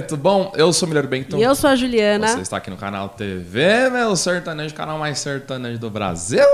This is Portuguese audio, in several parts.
bonito! Bom, eu sou o Milher Bento. E eu sou a Juliana. Você está aqui no canal TV, meu sertanejo, canal mais sertanejo do Brasil.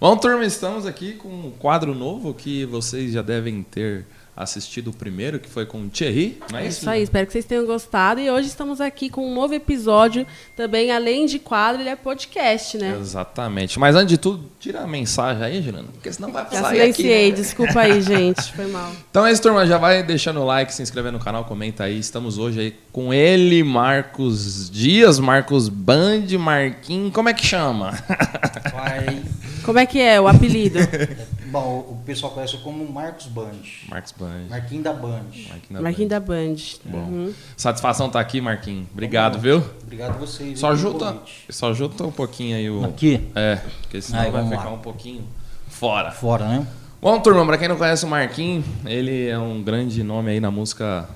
Bom, turma, estamos aqui com um quadro novo que vocês já devem ter assistido o primeiro, que foi com o Thierry, não é, é isso? isso aí, espero que vocês tenham gostado. E hoje estamos aqui com um novo episódio, também além de quadro, ele é podcast, né? Exatamente. Mas antes de tudo, tira a mensagem aí, Juliana, porque senão vai já sair silenciei, aqui, né? desculpa aí, gente, foi mal. Então é isso, turma, já vai deixando o like, se inscrevendo no canal, comenta aí. Estamos hoje aí com ele, Marcos Dias, Marcos Band, Marquinhos, como é que chama? Vai. Como é que é o apelido? Bom, o pessoal conhece como Marcos Band. Marcos Band. Marquinhos da Band. Marquinhos da, Band. Bom. Uhum. Satisfação estar tá aqui, Marquinhos. Obrigado, Bom, viu? Obrigado a vocês. Só junta, só junta um pouquinho aí o. Aqui? É, porque senão Aí, vai ficar lá. um pouquinho fora. Fora, né? Bom, turma, para quem não conhece o Marquinhos, ele é um grande nome aí na música,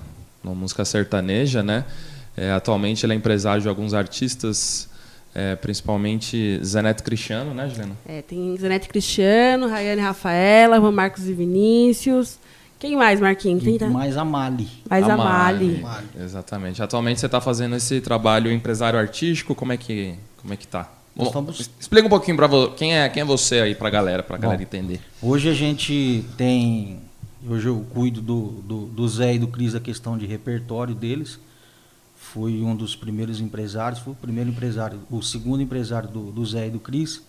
na música sertaneja, né? É, atualmente ele é empresário de alguns artistas é, principalmente Zanete Cristiano, né, Juliana? É, tem Zanete Cristiano, Rayane Rafaela, Juan Marcos e Vinícius. Quem mais, Marquinhos? Quem tá? Mais a Mali. Mais a Mali. Mali. Exatamente. Atualmente você está fazendo esse trabalho empresário artístico, como é que, como é que tá? Bom, estamos... Explica um pouquinho para quem é quem é você aí para a galera, para a galera entender. Hoje a gente tem, hoje eu cuido do, do, do Zé e do Cris a questão de repertório deles fui um dos primeiros empresários, fui o primeiro empresário, o segundo empresário do, do Zé e do Cris.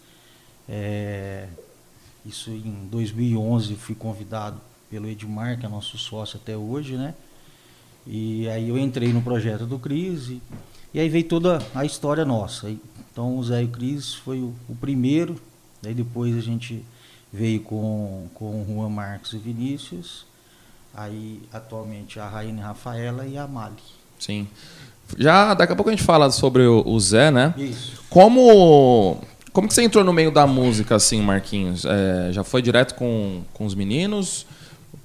É, isso em 2011 fui convidado pelo Edmar, que é nosso sócio até hoje, né? E aí eu entrei no projeto do Cris e, e aí veio toda a história nossa. Então o Zé e o Cris foi o, o primeiro, daí depois a gente veio com, com o Juan Marcos e Vinícius, aí atualmente a Raine Rafaela e a Mali. Sim. Já daqui a pouco a gente fala sobre o, o Zé, né? Isso. Como como que você entrou no meio da música assim, Marquinhos? É, já foi direto com, com os meninos?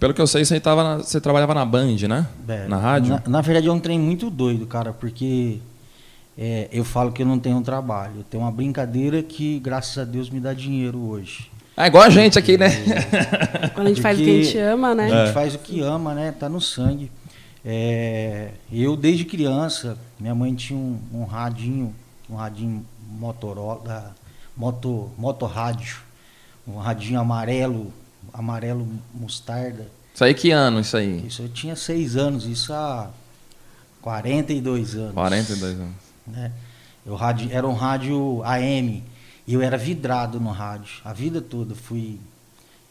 Pelo que eu sei, você, tava na, você trabalhava na Band, né? É, na rádio? Na, na, verdade, é um trem muito doido, cara, porque é, eu falo que eu não tenho um trabalho. Eu tenho uma brincadeira que, graças a Deus, me dá dinheiro hoje. É igual a gente aqui, né? Quando a gente porque faz o que a gente ama, né? A gente é. faz o que ama, né? Tá no sangue. É, eu, desde criança, minha mãe tinha um, um radinho, um radinho Motorola, moto, moto rádio, um radinho amarelo, amarelo mostarda. Isso aí que ano, isso aí? Isso eu tinha seis anos, isso há 42 anos. 42 anos. Né? Eu rádio, era um rádio AM, e eu era vidrado no rádio, a vida toda. Fui,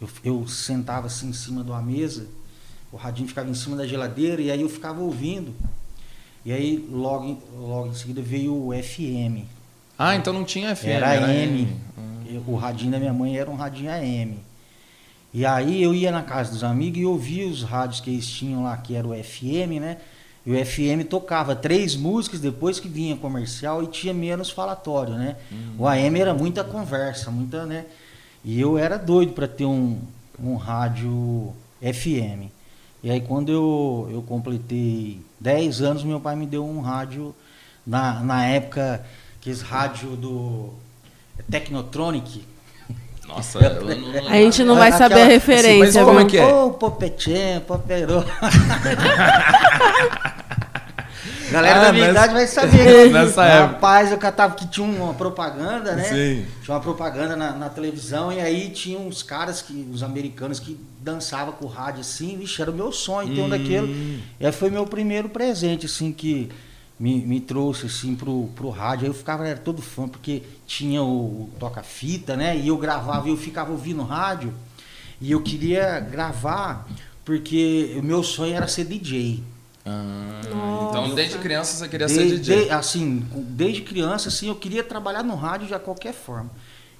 eu, eu sentava assim em cima de uma mesa, o radinho ficava em cima da geladeira e aí eu ficava ouvindo. E aí logo, logo em seguida veio o FM. Ah, então não tinha FM. Era, era AM. Hum. O radinho da minha mãe era um radinho AM. E aí eu ia na casa dos amigos e ouvia os rádios que eles tinham lá, que era o FM, né? E o FM tocava três músicas depois que vinha comercial e tinha menos falatório, né? O AM era muita conversa, muita, né? E eu era doido para ter um, um rádio FM. E aí quando eu, eu completei 10 anos, meu pai me deu um rádio, na, na época, que esse rádio do Technotronic. Nossa, não, a gente não vai saber a referência. Assim, mas como é que é? Ô, oh, Popetinho, Poperô. Galera ah, da minha nessa... idade vai saber. nessa época. Rapaz, eu catava que tinha uma propaganda, né? Sim. Tinha uma propaganda na, na, televisão e aí tinha uns caras, que, os americanos, que dançavam com o rádio assim. Vixe, era o meu sonho ter hum. um daquele. E aí foi meu primeiro presente, assim, que me, me trouxe, assim, pro, pro rádio. Aí eu ficava, era todo fã, porque tinha o, o toca-fita, né? E eu gravava e eu ficava ouvindo rádio. E eu queria gravar, porque o meu sonho era ser DJ. Ah, então desde criança você queria de, ser DJ? De, assim, desde criança assim, eu queria trabalhar no rádio de qualquer forma.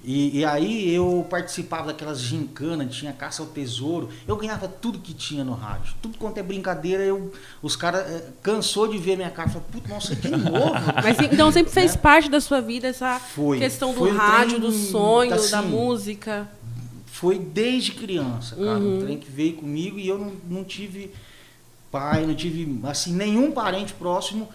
E, e, aí eu participava daquelas gincanas, tinha caça ao tesouro, eu ganhava tudo que tinha no rádio. Tudo quanto é brincadeira, eu, os caras é, cansou de ver minha cara, falou, puta, nossa, de novo. Mas então sempre fez né? parte da sua vida essa foi, questão do rádio, trem, do sonho, assim, da música? Foi desde criança, cara. Uhum. Um trem que veio comigo e eu não, não tive pai, não tive assim nenhum parente próximo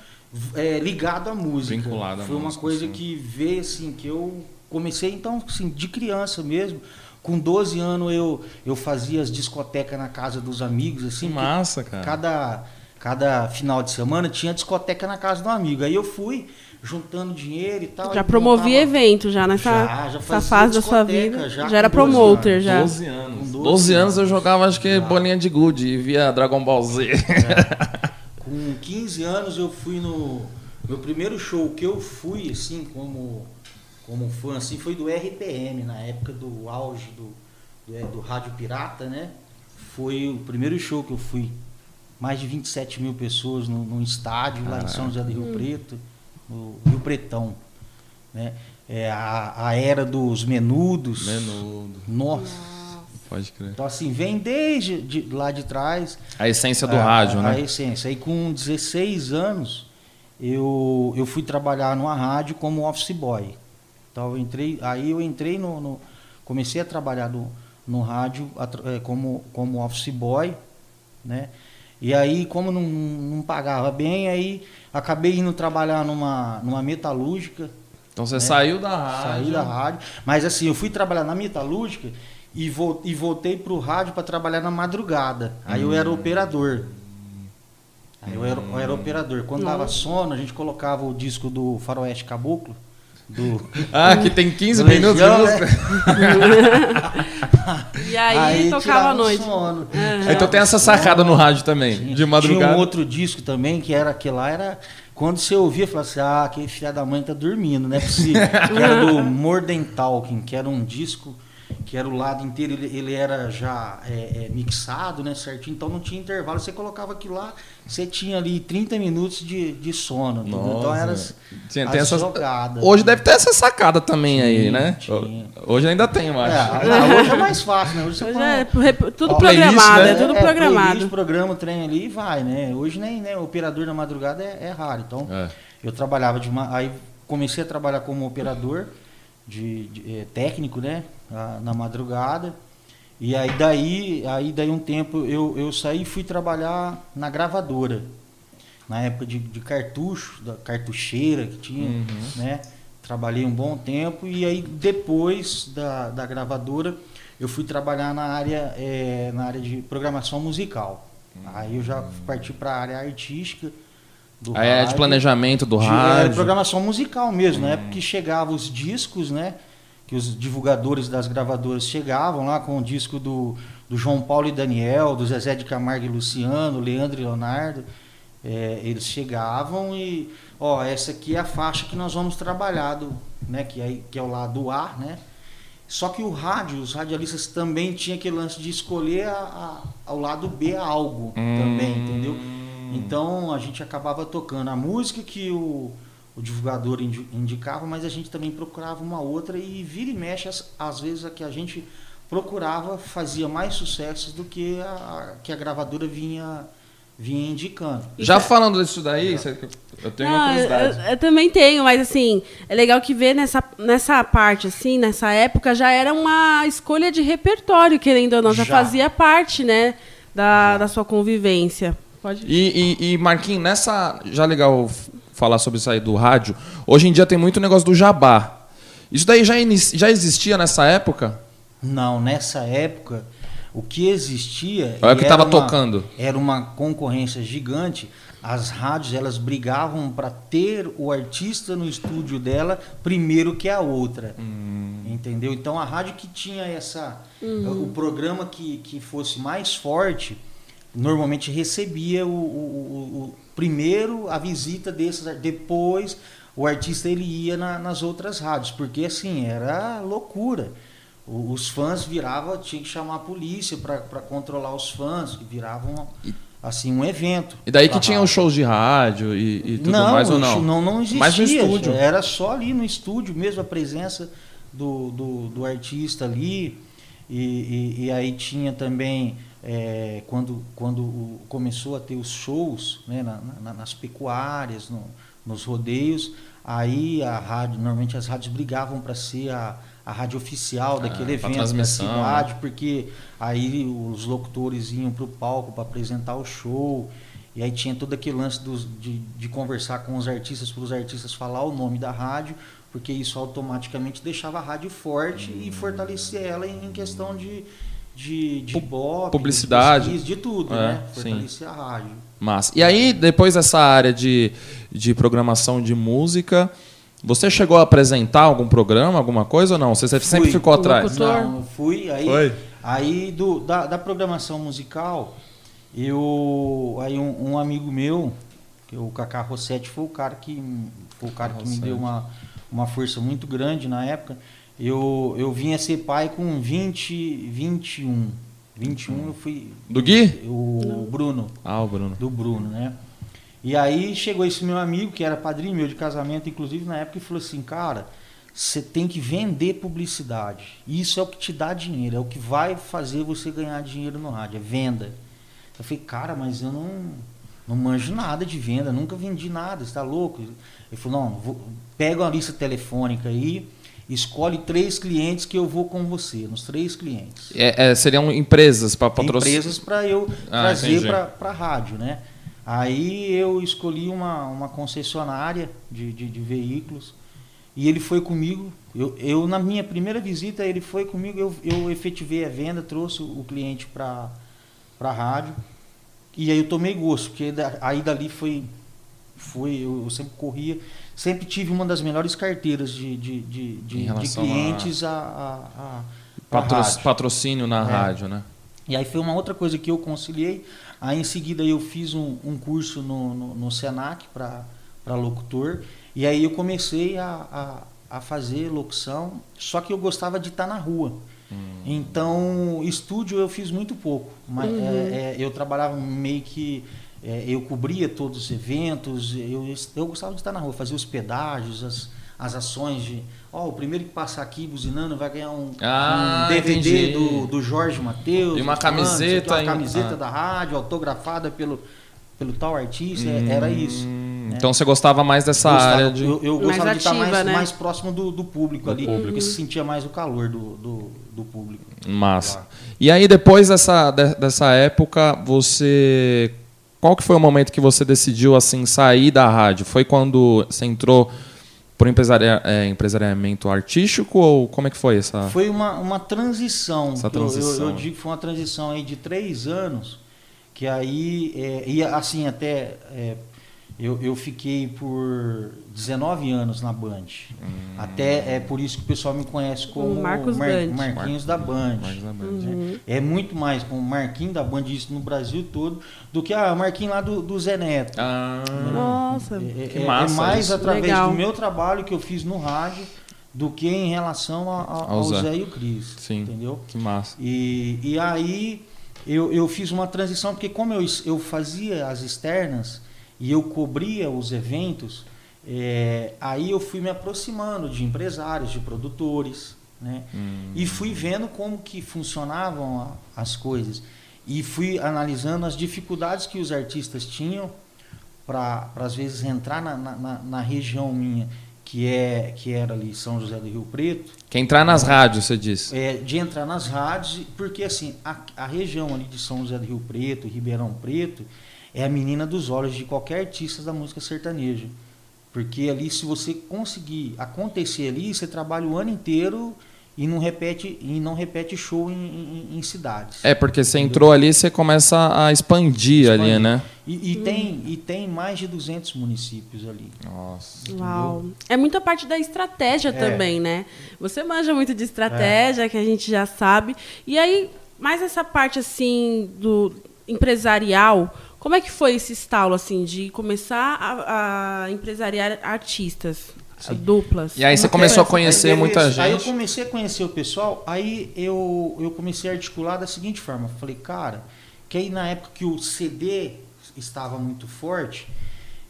é, ligado à música. Vinculado à Foi música, uma coisa sim. que veio assim que eu comecei então assim de criança mesmo. Com 12 anos eu, eu fazia as discotecas na casa dos amigos, assim. Que massa, cara. Cada, cada final de semana tinha discoteca na casa do amigo. Aí eu fui juntando dinheiro e tal. Já e promovia montava- evento já nessa Já, já essa fazia fase da sua vida. já Já, era com 12 promoter anos. já. 12 anos. Com 12, 12 anos eu jogava, acho que Já. bolinha de gude e via Dragon Ball Z. Com 15 anos eu fui no meu primeiro show que eu fui assim como como fã assim foi do RPM na época do auge do do, é, do rádio pirata, né? Foi o primeiro show que eu fui. Mais de 27 mil pessoas no, num estádio lá em São José do Rio Preto, no Rio Pretão, né? É a, a era dos menudos. Menudo. Nossa. Pode crer. Então assim, vem desde de, lá de trás A essência do a- rádio, a, né? A essência. Aí com 16 anos, eu, eu fui trabalhar numa rádio como office boy. Então eu entrei, aí eu entrei no, no- comecei a trabalhar no, no rádio eh, como, como office boy, né? E aí, como não, não pagava bem, aí acabei indo trabalhar numa, numa metalúrgica, Então você saiu da rádio. Saí da rádio. Mas assim, eu fui trabalhar na metalúrgica e, vol e voltei pro rádio para trabalhar na madrugada. Aí eu era operador. Aí eu era, eu era operador. Quando dava sono, a gente colocava o disco do Faroeste Caboclo. Do, Ah, que tem 15 do minutos de Legião, música. E aí, tocava tirava à noite. sono. Ah, Então tem essa sacada no rádio também, Tinha- de Tinha madrugada. um outro disco também, que era aquele lá, era. Quando você ouvia, falava assim, ah, aquele filho da mãe tá dormindo, não é possível. que era do Morden Talking, que era um disco que era o lado inteiro, ele, ele era já é, é, mixado, né, certinho, então não tinha intervalo, você colocava aquilo lá, você tinha ali 30 minutos de, de sono, então era as, Tinha, as essas... jogadas. Hoje deve ter essa sacada também aí, Tinha, né? tinha. Hoje ainda tem, eu É, acho. ah, hoje é mais fácil, né? Hoje você Hoje é tudo Ó, programado, playlist, né? é tudo playlist, programado. programa o trem ali e vai, né? Hoje nem né, operador na madrugada é, é raro. Então, É. eu trabalhava de uma. Aí comecei a trabalhar como operador, de, de- eh, técnico, né? ah, na madrugada. E aí daí, aí daí um tempo eu, eu saí e fui trabalhar na gravadora. Na época de, de cartucho, da cartucheira que tinha, Uhum. né? Trabalhei um bom tempo e aí depois da, da gravadora eu fui trabalhar na área, eh, na área de programação musical. Aí eu já parti para a área artística do Aí é de rádio. planejamento do De- rádio. Era programação musical mesmo, na Hum. época que chegavam os discos, né? Que os divulgadores das gravadoras chegavam lá com o disco do, do João Paulo e Daniel, do Zezé de Camargo e Luciano, Leandro e Leonardo. É, eles chegavam e, ó, essa aqui é a faixa que nós vamos trabalhar, do, né? Que, aí, que é o lado A, né? Só que o rádio, os radialistas também tinham aquele lance de escolher a, a- ao lado B algo também, Hum. entendeu? Então a gente acabava tocando a música que o, o divulgador indi- indicava, mas a gente também procurava uma outra e vira e mexe, às, às vezes a que a gente procurava fazia mais sucessos do que a, a- que a gravadora vinha, vinha indicando. Já falando disso daí, você- eu tenho uma Não, eu, curiosidade. eu- eu também tenho, mas assim, é legal que ver nessa, nessa parte, assim, nessa época, já era uma escolha de repertório, querendo ou não, já, Já. fazia parte, né, da, da sua convivência. Pode E, e, e, Marquinhos, nessa. Já legal falar sobre isso aí do rádio. Hoje em dia tem muito negócio do jabá. Isso daí já, inici- já existia nessa época? Não, nessa época, o que existia. E que era tava uma- tocando. Era uma concorrência gigante. As rádios elas brigavam para ter o artista no estúdio dela primeiro que a outra. Hum. Entendeu? Então a rádio que tinha essa. O programa que, que fosse mais forte, normalmente recebia o, o- o- primeiro a visita desses. Depois o artista ele ia na- nas outras rádios. Porque assim, era loucura. O- Os fãs viravam, tinha que chamar a polícia para controlar os fãs, que viravam assim um evento. E daí que tinha os shows de rádio e, e tudo não, mais ou não? não, não existia. Mais no estúdio. Era só ali no estúdio mesmo a presença do, do, do artista ali. E, e, e aí tinha também, é, quando, quando começou a ter os shows né, na- na- nas pecuárias, no- nos rodeios, aí a rádio, normalmente as rádios brigavam para ser a, a rádio oficial daquele Ah, evento da transmissão, né? cidade, porque aí os locutores iam para o palco para apresentar o show. E aí tinha todo aquele lance dos, de, de conversar com os artistas, para os artistas falar o nome da rádio, porque isso automaticamente deixava a rádio forte Hum. e fortalecia ela em questão de de, de ibope, publicidade. de, pesquisa, de tudo, É, né? sim. Fortalecia a rádio. Massa. E aí, depois dessa área de, de programação de música, você chegou a apresentar algum programa, alguma coisa ou não? Você sempre Fui. ficou atrás? Não, eu fui aí Foi? aí do, da, da programação musical eu aí um, um amigo meu que é o Kaká Rossetti foi o cara que foi o cara que me deu uma, uma força muito grande na época eu eu vim a ser pai com 20 21 21 eu fui Do Gui? o Bruno Ah, o Bruno. do Bruno, né? E aí chegou esse meu amigo, que era padrinho meu de casamento, inclusive na época, e falou assim, cara, você tem que vender publicidade. Isso é o que te dá dinheiro, é o que vai fazer você ganhar dinheiro no rádio, é venda. Eu falei, cara, mas eu não, não manjo nada de venda, nunca vendi nada, você tá louco? Ele falou, não, vou, pega uma lista telefônica aí, escolhe três clientes que eu vou com você, nos três clientes É, é, seriam empresas para patrocinar. empresas para eu Ah, trazer para a rádio, né? Aí eu escolhi uma, uma concessionária de, de, de veículos e ele foi comigo. Eu, eu, na minha primeira visita, ele foi comigo, eu, eu efetivei a venda, trouxe o cliente para a rádio e aí eu tomei gosto, porque da- aí dali foi, foi eu, eu sempre corria, sempre tive uma das melhores carteiras de, de, de, de, de clientes a, a, a, Patro- rádio. patrocínio na É. rádio, né? E aí foi uma outra coisa que eu conciliei. Aí em seguida eu fiz um, um curso no, no, no Senac para locutor. E aí eu comecei a, a, a fazer locução, só que eu gostava de estar na rua. Então, estúdio eu fiz muito pouco. Mas, é, é, eu trabalhava meio que. É, eu cobria todos os eventos, eu, eu gostava de estar na rua, fazer os pedágios, as, as ações de. Ó, o primeiro que passar aqui buzinando vai ganhar um, Ah, um DVD entendi. do, do Jorge Matheus. E uma do fulano, não sei o quê, camiseta Uma camiseta ah. da rádio, autografada pelo, pelo tal artista, é- era isso. Hum, né? Então você gostava mais dessa Gostava- área de. Eu, eu gostava de estar ativa, mais, né? mais próximo do, do público Do ali, público. porque se sentia mais o calor do, do, do público. Massa. Claro. E aí, depois dessa, de- dessa época, você. Qual que foi o momento que você decidiu assim sair da rádio? Foi quando você entrou por empresaria, é, empresariamento artístico ou como é que foi essa? Foi uma, uma transição. Essa que eu- Eu, transição. eu digo que foi uma transição aí de três anos, que aí, é, e assim, até é, eu, eu fiquei por 19 anos na Band. Hum. Até é por isso que o pessoal me conhece como O Marcos Mar- Band. Marquinhos da Band. Ou menos. né? É muito mais com o Marquinhos da Band, isso no Brasil todo, do que a Marquinhos lá do, do Zé Neto. Ah, Nossa. É, Que é- é massa mais isso. através Legal. do meu trabalho que eu fiz no rádio do que em relação a- a- Ao ao Zé. Zé. e o Cris. Sim. Entendeu? que massa. E, e aí eu, eu fiz uma transição, porque como eu, eu fazia as externas e eu cobria os eventos, é, aí eu fui me aproximando de empresários, de produtores, né? Hum. E fui vendo como que funcionavam a- as coisas. E fui analisando as dificuldades que os artistas tinham para, às vezes, entrar na, na- na, região minha, que, é, que era ali São José do Rio Preto, Quer entrar nas rádios, você disse. é, de entrar nas rádios, porque assim, a, a região ali de São José do Rio Preto, Ribeirão Preto, é a menina dos olhos de qualquer artista da música sertaneja. Porque ali, se você conseguir acontecer ali, você trabalha o ano inteiro e não repete, e não repete show em, em- em cidades. É, porque você entrou ali você começa a expandir, ali, Expandir. né? E, e tem, e tem mais de 200 municípios ali. Nossa. Uau. É muita parte da estratégia É. também, né? Você manja muito de estratégia, que a gente já sabe. E aí, mais essa parte assim do empresarial, como é que foi esse estalo assim de começar a, a empresariar artistas, duplas? E aí você começou a que é? conhecer Aí, muita beleza. Aí eu gente. comecei a conhecer o pessoal, aí eu, eu comecei a articular da seguinte forma. Falei, cara, que aí na época que o CD estava muito forte,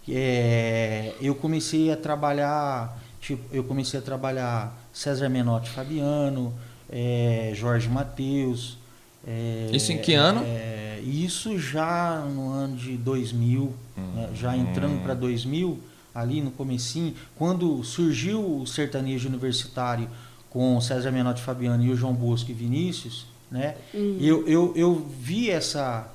é, eu comecei a trabalhar, tipo, eu comecei a trabalhar César Menotti Fabiano, é, Jorge Mateus. É, Isso em que ano? é, isso já no ano de 2000, né, já entrando para 2000, ali no comecinho, quando surgiu o sertanejo universitário com César Menotti Fabiano e o João Bosco e Vinícius, né? Eu, eu, eu vi essa,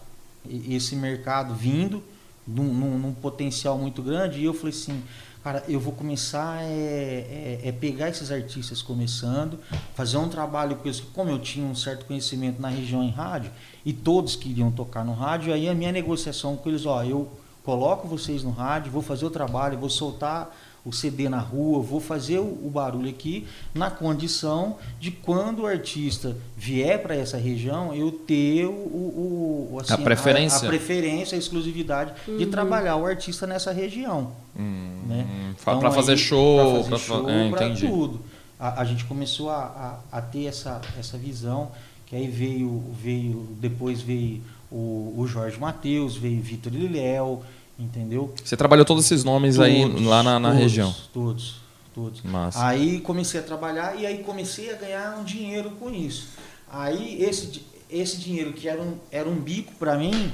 esse mercado vindo num, num- num potencial muito grande e eu falei assim, cara, eu vou começar é, é, é pegar esses artistas começando, fazer um trabalho com eles, como eu tinha um certo conhecimento na região em rádio, e todos queriam tocar no rádio, aí a minha negociação com eles, ó, eu coloco vocês no rádio, vou fazer o trabalho, vou soltar o CD na rua, vou fazer o, o barulho aqui na condição de quando o artista vier para essa região, eu ter o, o, assim, a preferência, a, a, preferência, a exclusividade uhum. de trabalhar o artista nessa região, uhum. né? Para então, fazer show, para show, é, tudo. A, a, gente começou a, a, a, ter essa, essa visão que aí veio veio depois veio o, o Jorge Matheus, veio Vitor Liléo, entendeu? Você trabalhou todos esses nomes todos, aí lá na, na todos, região? Todos, todos. Massa. Aí comecei a trabalhar e aí comecei a ganhar um dinheiro com isso. Aí esse, esse dinheiro que era um, era um bico para mim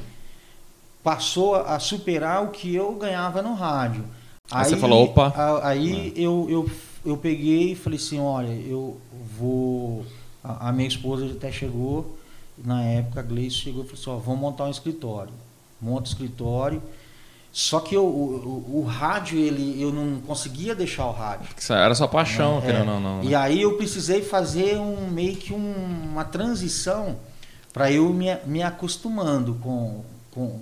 passou a superar o que eu ganhava no rádio. Aí, aí você falou, opa. A, aí é. eu, eu, eu peguei e falei assim, olha, eu vou. A, a minha esposa até chegou, na época a Gleice chegou e falou assim, ó, vamos montar um escritório. Monta o escritório só que eu, o, o, o, rádio, ele, eu não conseguia deixar o rádio. Era sua paixão, é, não, não, E aí eu precisei fazer um meio que um, uma transição para eu me, me acostumando com, com,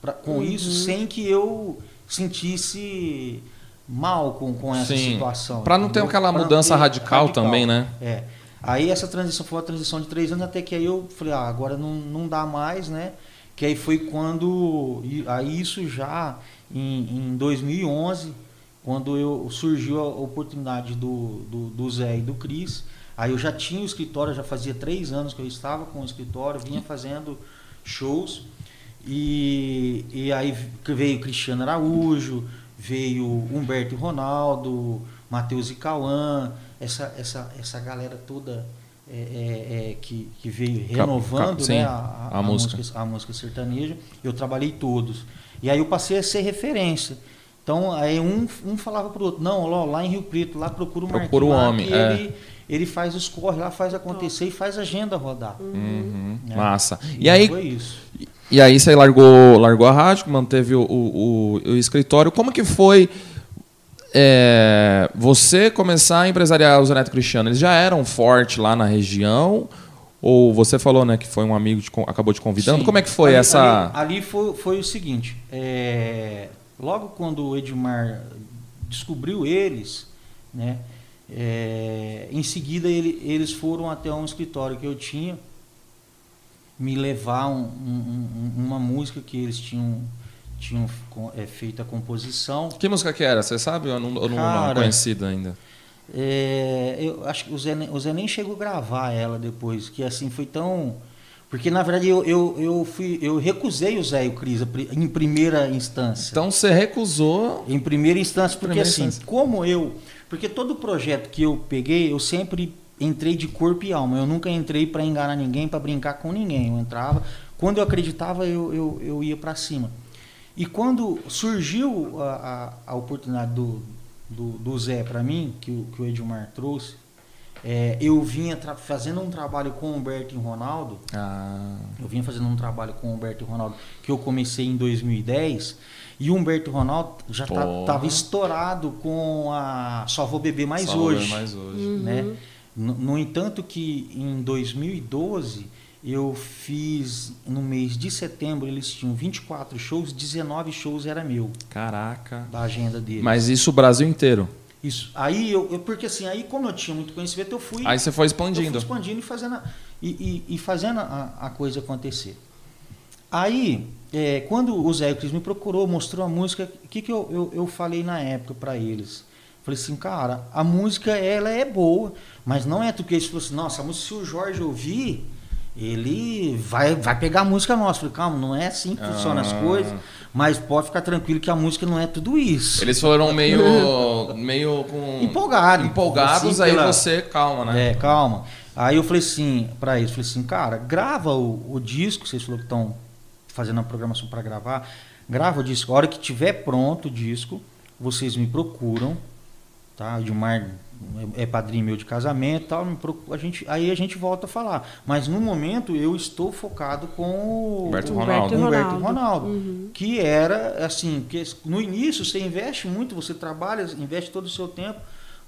pra, com uhum. isso sem que eu sentisse mal com, com essa Sim. situação. Para não ter aquela pra mudança radical, radical, também, né? É. Aí essa transição foi uma transição de três anos, até que aí eu falei, ah, agora não, não dá mais, né? Que aí foi quando aí isso já em, em 2011 quando eu surgiu a oportunidade do, do, do, Zé e do Cris. Aí eu já tinha o escritório já fazia três anos que eu estava com o escritório vinha fazendo shows. E, e aí veio Cristiano Araújo veio Humberto e Ronaldo Matheus e Cauã essa, essa, essa galera toda é, é, é, que, que, veio renovando sim, né, a, a, a, música. música. a música sertaneja. Eu trabalhei todos. E aí eu passei a ser referência. Então, aí um, um falava para o outro, não, lá, lá em Rio Preto, lá procura o Procura o homem. É. Ele, ele faz os corre lá, faz acontecer e faz a agenda rodar. Uhum. Né? Massa. E, e aí, foi isso. E aí você largou, largou a rádio, manteve o, o, o, o escritório. Como que foi é, você começar a empresariar o Zeneto Cristiano, eles já eram fortes lá na região? Ou você falou né, que foi um amigo que acabou te convidando? Sim. Como é que foi ali, essa. Ali, ali foi, foi, o seguinte: é, logo quando o Edmar descobriu eles, né, é, em seguida ele, eles foram até um escritório que eu tinha me levar um, um, uma música que eles tinham tinham é, feito a composição. Que música que era? Você sabe ou não, ou não, Cara, não é conhecida ainda? É, eu acho que o Zé, o Zé nem chegou a gravar ela depois, que assim foi tão. Porque na verdade eu, eu, eu, fui, eu recusei o Zé e o Cris em primeira instância. Então você recusou? Em primeira instância, porque primeira assim, instância. como eu. Porque todo projeto que eu peguei, eu sempre entrei de corpo e alma. Eu nunca entrei para enganar ninguém, para brincar com ninguém. Eu entrava. Quando eu acreditava, eu, eu, eu ia para cima. E quando surgiu a, a, a oportunidade do, do, do Zé para mim, que o, que o Edmar trouxe, é, eu vinha fazendo um trabalho com o Humberto e Ronaldo. Ah. Eu vinha fazendo um trabalho com o Humberto e Ronaldo que eu comecei em 2010. E o Humberto e Ronaldo já estava tá, estourado com a Só Vou Beber Mais Só Hoje. Mais hoje. Né? Uhum. No, no entanto que em 2012 eu fiz no mês de setembro, eles tinham 24 shows, 19 shows era meu. Caraca. Da agenda deles. Mas isso o Brasil inteiro. Isso. Aí eu, eu, porque assim, aí como eu tinha muito conhecimento, eu fui. Aí você foi expandindo. Eu fui expandindo e fazendo a, e, e, e fazendo a, a, coisa acontecer. Aí, é, quando o Zé Cris me procurou, mostrou a música, o que, que eu, eu, eu falei na época para eles? Falei assim, cara, a música ela é boa, mas não é tu que eles falaram assim, nossa, a música se o Jorge ouvir, ele vai, vai pegar a música nossa. Falei, calma, não é assim que funcionam as ah. coisas, mas pode ficar tranquilo que a música não é tudo isso. Eles foram meio, meio com... Empolgado, empolgados, assim, aí pela... você, calma, né? É, calma. Aí eu falei assim, para eles, falei assim, cara, grava o, o disco, vocês falaram que estão fazendo a programação para gravar, grava o disco, a hora que tiver pronto o disco, vocês me procuram, tá? O Edmar é, padrinho meu de casamento, tal, a gente, aí a gente volta a falar. Mas no momento eu estou focado com o Humberto o Ronaldo. Humberto Ronaldo. Ronaldo, Uhum. que era assim, que no início você investe muito, você trabalha, investe todo o seu tempo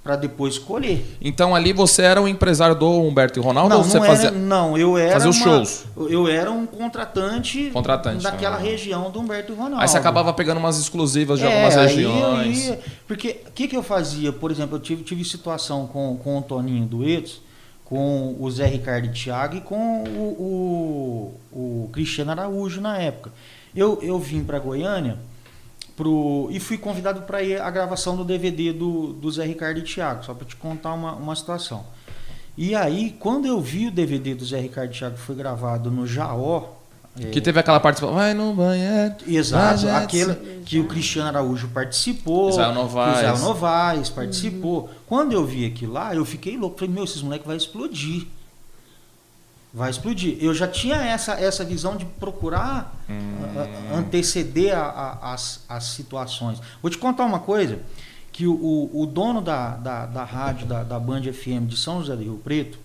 para depois colher. Então ali você era o empresário do Humberto e Ronaldo Não, ou você não, fazia. era, não, eu era fazia os uma- shows? Eu era um contratante, Contratante, daquela ah. região do Humberto Ronaldo. Aí você acabava pegando umas exclusivas de É, algumas aí regiões. ia- porque o que, que eu fazia? Por exemplo, eu tive, tive situação com, com o Toninho Duetos, com o Zé Ricardo e Thiago e com o, o, o Cristiano Araújo na época. Eu, eu vim para Goiânia pro, e fui convidado para ir à gravação do DVD do, do Zé Ricardo e Thiago, só para te contar uma, uma situação. E aí, quando eu vi o DVD do Zé Ricardo e Thiago que foi gravado no Jaó, é, Que teve aquela participação. Vai no banheiro. Exato, aquele que o Cristiano Araújo participou, Israel Novaes. Israel Novaes participou. Quando eu vi aquilo lá, eu fiquei louco. Falei, meu, esses moleques vai explodir. Vai explodir. Eu já tinha essa, essa visão de procurar a- a- anteceder a- as, as situações. Vou te contar uma coisa, que o, o, dono da, da, da rádio, da, da Band FM de São José do Rio Preto,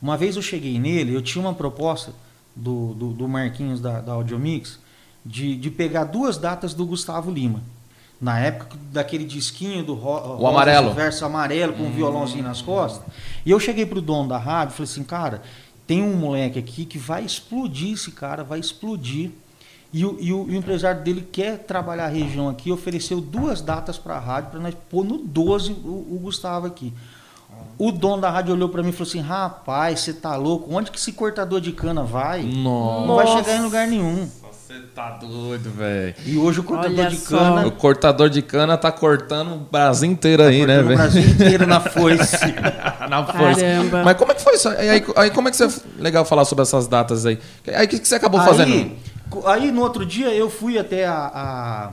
uma vez eu cheguei nele, eu tinha uma proposta do, do, do Marquinhos da, da Audiomix de, de pegar duas datas do Gustavo Lima. Na época daquele disquinho do ro O amarelo. verso amarelo com um violãozinho nas costas. E eu cheguei pro dono da rádio e falei assim, cara, tem um moleque aqui que vai explodir esse cara, vai explodir. E o, e o- e o empresário dele quer trabalhar a região aqui, ofereceu duas datas para a rádio para nós pôr no 12 o, o Gustavo aqui. O dono da rádio olhou para mim e falou assim: rapaz, você tá louco? Onde que esse cortador de cana vai? Nossa. Não vai chegar em lugar nenhum. Você tá doido, velho. E hoje o cortador Olha de só. cana. O cortador de cana tá cortando o Brasil inteiro aí, né, cortando o velho? Brasil inteiro na foice. Na força. Caramba. Mas como é que foi isso? Aí, aí, aí como é que você. Legal falar sobre essas datas aí. Aí o que, que você acabou fazendo? Aí, co- aí no outro dia eu fui até a. a-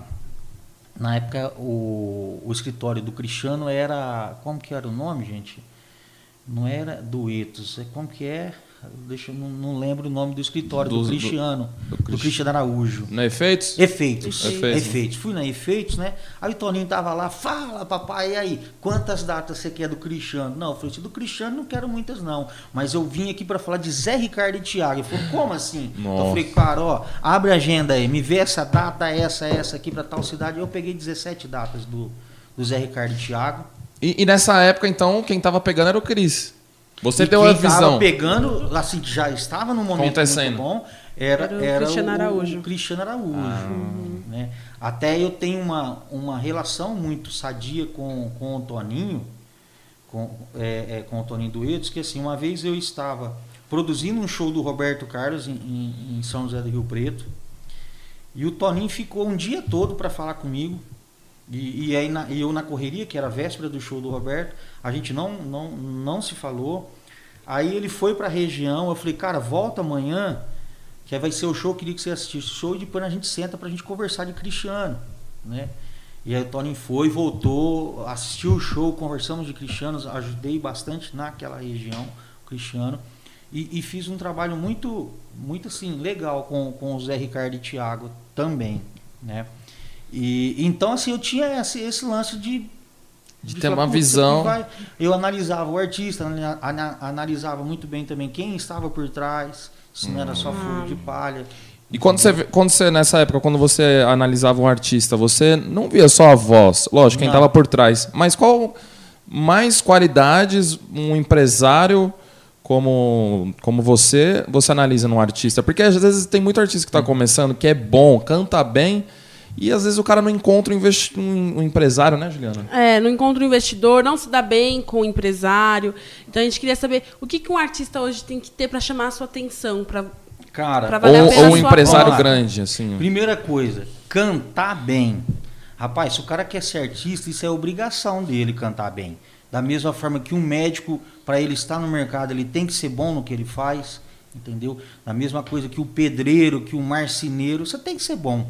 na época o, o escritório do Cristiano era. Como que era o nome, gente? Não era Duetos. é Como que é? Deixa não, não lembro o nome do escritório do, Do- do- Cristiano. do Do, Cristi- Cristiano Araújo. No Efeitos? Efeitos. Efeitos. Efeitos. Fui na Efeitos, né? Aí o Toninho tava lá, fala, papai, e aí? Quantas datas você quer do Cristiano? Não, eu falei assim, do Cristiano não quero muitas, não. Mas eu vim aqui para falar de Zé Ricardo e Thiago. Ele falou, como assim? Nossa. Eu falei, cara, ó, abre a agenda aí, me vê essa data, essa, essa aqui para tal cidade. Eu peguei 17 datas do, do Zé Ricardo e Thiago. E, e nessa época, então, quem tava pegando era o Cris. Você e deu quem a visão. tava pegando, assim, que já estava num momento Acontecendo. muito bom, era, Era o era Cristiano Araújo. o Cristiano Araújo. Ah. né? Até eu tenho uma, uma relação muito sadia com, com o Toninho, com, é, é, com o Toninho Duetos, que assim, uma vez eu estava produzindo um show do Roberto Carlos em, em- em São José do Rio Preto, e o Toninho ficou um dia todo para falar comigo. E, e aí na- eu na correria, que era a véspera do show do Roberto, a gente não, não, não se falou. Aí ele foi para a região, eu falei, cara, volta amanhã, que aí vai ser o show, queria que você assistisse o show, e depois a gente senta pra gente conversar de Cristiano, né? E aí o Tony foi, voltou, assistiu o show, conversamos de Cristiano, ajudei bastante naquela região, Cristiano, e, e fiz um trabalho muito, muito assim, legal com, com o Zé Ricardo e Thiago também, né? E, então, assim, eu tinha esse, esse lance de De de ter falar, uma "Putz, visão. isso aqui vai-" Eu analisava o artista, ana- ana- analisava muito bem também quem estava por trás, se não era só fogo de palha. E quando você, quando você, nessa época, quando você analisava um artista, você não via só a voz, lógico, quem estava por trás, mas qual mais qualidades um empresário como, como você, você analisa num artista? Porque às vezes tem muito artista que está começando, que é bom, canta bem, e às vezes o cara não encontra um, investi- um- empresário, né, Juliana? É, não encontra um investidor, não se dá bem com o empresário. Então a gente queria saber o que, que um artista hoje tem que ter para chamar a sua atenção, para Cara, Pra valer a Ou, pena ou a um sua empresário grande, assim. primeira coisa, cantar bem. Rapaz, se o cara quer ser artista, isso é obrigação dele cantar bem. Da mesma forma que um médico, para ele estar no mercado, ele tem que ser bom no que ele faz, entendeu? Da mesma coisa que o pedreiro, que o marceneiro, você tem que ser bom.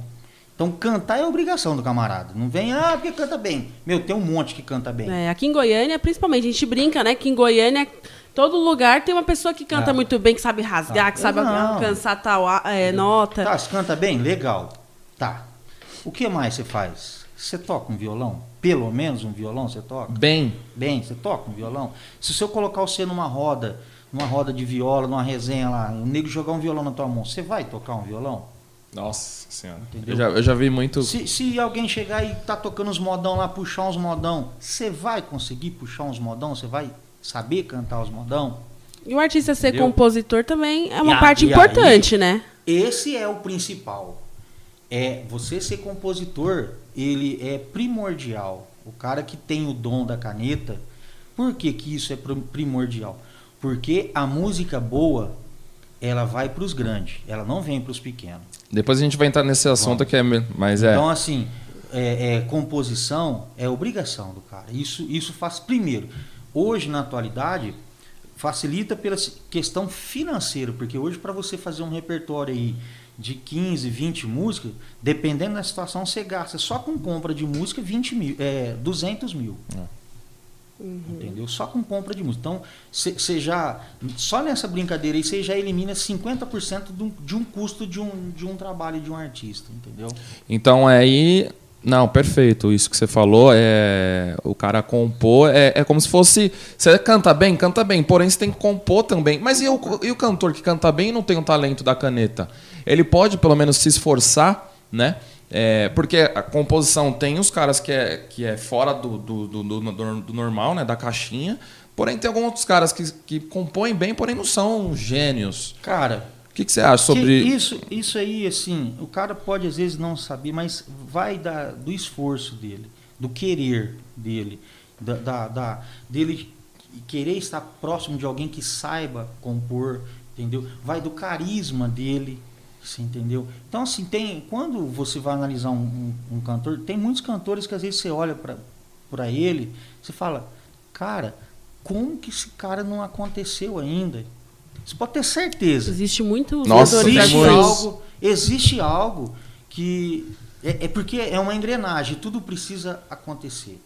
Então cantar é obrigação do camarada. Não vem, ah, porque canta bem. Meu, tem um monte que canta bem. É, aqui em Goiânia, principalmente, a gente brinca, né? Que em Goiânia, todo lugar tem uma pessoa que canta Ah. muito bem, que sabe rasgar, Ah, que sabe não. alcançar tal é, nota. Tá, você canta bem? Legal. Tá. O que mais você faz? Você toca um violão? Pelo menos um violão você toca? Bem. Bem, você toca um violão? Se eu colocar você numa roda, numa roda de viola, numa resenha lá, o nego jogar um violão na tua mão, você vai tocar um violão? Nossa senhora. Entendeu? Eu já, eu já vi muito. Se, se alguém chegar e tá tocando uns modão lá, puxar uns modão, você vai conseguir puxar uns modão? Você vai saber cantar os modão? E o artista ser Entendeu? compositor também é uma E a- parte importante, né? Esse é o principal. É você ser compositor, ele é primordial. O cara que tem o dom da caneta, por que, que isso é pr- primordial? Porque a música boa, ela vai para os grandes, ela não vem para os pequenos. Depois a gente vai entrar nesse assunto que é. Mas é. Então, assim, é, é, composição é obrigação do cara. Isso, isso faz primeiro. Hoje, na atualidade, facilita pela questão financeira, porque hoje, para você fazer um repertório aí de 15, 20 músicas, dependendo da situação, você gasta só com compra de música 20 mil, é, 200 mil. Entendeu? Só com compra de música. Então, você já. Só nessa brincadeira aí, você já elimina 50% de um, de um custo de um, de um trabalho de um artista, entendeu? Então aí. Não, perfeito. Isso que você falou é. O cara compor é, é como se fosse. Você canta bem, canta bem, porém você tem que compor também. Mas e o, e o cantor que canta bem e não tem o talento da caneta? Ele pode pelo menos se esforçar, né? É, porque a composição tem os caras que é, que é fora do, do, do, do- do- normal, né? Da caixinha. Porém, tem alguns outros caras que, que compõem bem, porém não são gênios. Cara, O que, que você acha sobre. Isso, isso aí, assim, o cara pode às vezes não saber, mas vai da, do esforço dele, do querer dele, da, da, da- dele querer estar próximo de alguém que saiba compor, entendeu? Vai do carisma dele, você entendeu? Então, assim, tem quando você vai analisar um, um- um cantor, tem muitos cantores que às vezes você olha para ele, você fala, cara, como que esse cara não aconteceu ainda? Você pode ter certeza. Existe muitos Nossa, Existe algo, existe algo que é, é porque é uma engrenagem, tudo precisa acontecer.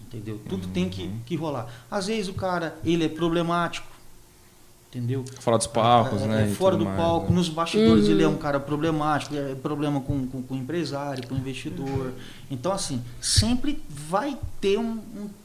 Entendeu? Tudo tem que, que rolar. Às vezes o cara, ele é problemático. Entendeu? Fora dos palcos, É, né? é fora do mais, palco, né? nos bastidores Uhum. ele é um cara problemático, é problema com, com, com o empresário, com o investidor. Então, assim, sempre vai ter um,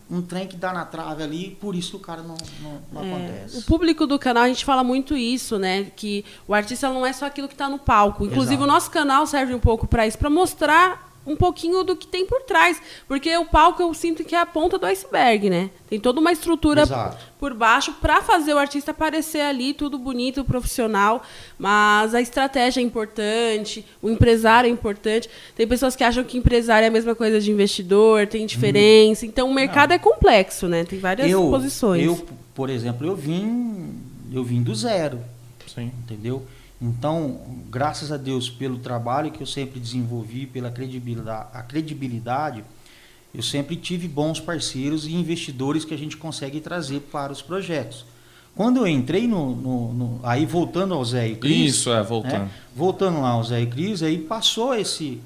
um, um trem que dá na trave ali, por isso que o cara não, não, não É, acontece. o público do canal, a gente fala muito isso, né? Que o artista não é só aquilo que está no palco. Inclusive, Exato. o nosso canal serve um pouco para isso, para mostrar um pouquinho do que tem por trás. Porque o palco eu sinto que é a ponta do iceberg, né? Tem toda uma estrutura Exato. por baixo para fazer o artista aparecer ali, tudo bonito, profissional. Mas a estratégia é importante, o empresário é importante. Tem pessoas que acham que empresário é a mesma coisa de investidor, tem diferença. Então o mercado é complexo, né? Tem várias eu, posições. Eu, por exemplo, eu vim, eu vim do zero, Sim. entendeu? Então, graças a Deus pelo trabalho que eu sempre desenvolvi, pela credibilidade, a credibilidade, eu sempre tive bons parceiros e investidores que a gente consegue trazer para os projetos. Quando eu entrei no, no- no- aí voltando ao Zé e Cris, Isso, é, voltando. né? voltando lá ao Zé e Cris, aí passou esse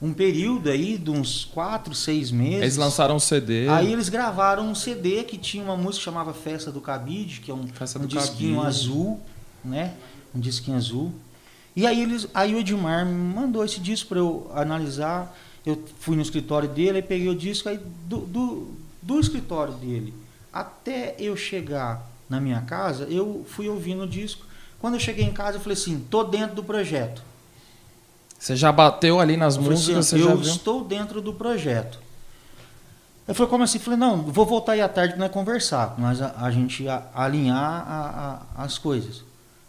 um período aí de uns quatro, seis meses. Eles lançaram um CD. Aí eles gravaram um CD que tinha uma música que chamava Festa do Cabide, que é um, Festa um disquinho Cabide. azul, né? Um disquinho azul. E aí eles, aí o Edmar me mandou esse disco para eu analisar. Eu fui no escritório dele, aí peguei o disco aí do, do, do escritório dele até eu chegar na minha casa, eu fui ouvindo o disco. Quando eu cheguei em casa, eu falei assim, tô dentro do projeto. Você já bateu ali nas Eu falei músicas, assim, você já eu estou dentro do projeto. Eu falei, como assim? Eu falei, não, vou voltar aí à tarde para nós conversar, nós a, a gente a- alinhar a- a- as coisas.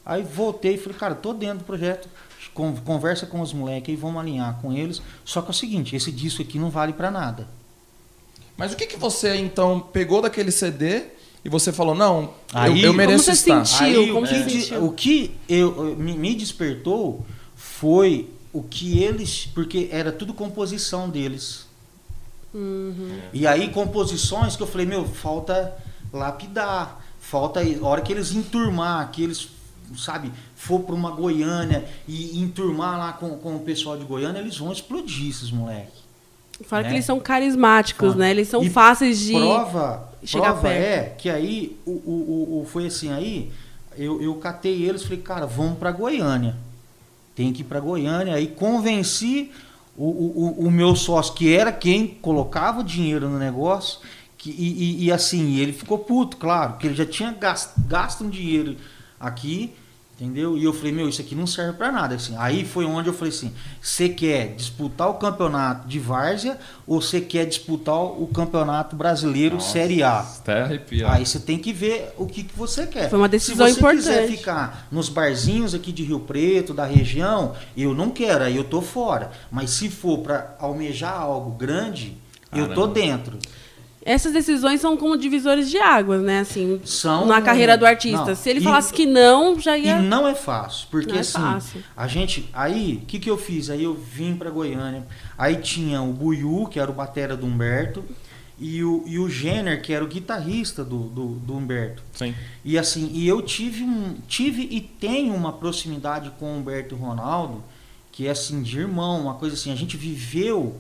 Aí voltei e falei, cara, tô dentro do projeto, con- conversa com os moleques aí, vamos alinhar com eles. Só que é o seguinte, esse disco aqui não vale para nada. Mas o que, que você então pegou daquele CD e você falou, não, eu- Aí- eu, mereço Como você estar. sentiu? Aí como o você que, de- sentiu? o que eu, eu- me, me despertou foi o que eles, porque era tudo composição deles. Uhum. E aí composições que eu falei, meu, falta lapidar, falta a hora que eles enturmar, que eles, sabe, for para uma Goiânia e enturmar lá com, com o pessoal de Goiânia, eles vão explodir esses moleques. Fora né? que eles são carismáticos, Fora. né? Eles são E fáceis de. Prova, chegar prova perto. é que aí o, o, o- foi assim aí, eu, eu catei eles, falei, cara, vamos para Goiânia. Tem que ir para Goiânia. Aí convenci o, o, o meu sócio, que era quem colocava o dinheiro no negócio, que, e, e, e assim, ele ficou puto, claro, porque ele já tinha gasto, gasto um dinheiro aqui Entendeu? E eu falei, meu, isso aqui não serve para nada. Assim. Aí foi onde eu falei assim: você quer disputar o campeonato de várzea ou você quer disputar o campeonato brasileiro Nossa, Série A? Até arrepiado. Aí você tem que ver o que, que você quer. Foi uma decisão importante. Se você importante. quiser ficar nos barzinhos aqui de Rio Preto, da região, eu não quero, aí eu tô fora. Mas se for para almejar algo grande, Caramba. eu tô dentro. Essas decisões são como divisores de águas, né? Assim, são, na carreira do artista. Não, Se ele e, falasse que não, já ia. E não é fácil, porque é assim, fácil. a gente. Aí, o que, que eu fiz? Aí eu vim para Goiânia. Aí tinha o Buiu, que era o batera do Humberto, e o, e o Jenner, que era o guitarrista do, do, do Humberto. Sim. E assim, e eu tive um. Tive e tenho uma proximidade com o Humberto e o Ronaldo, que é assim, de irmão, uma coisa assim, a gente viveu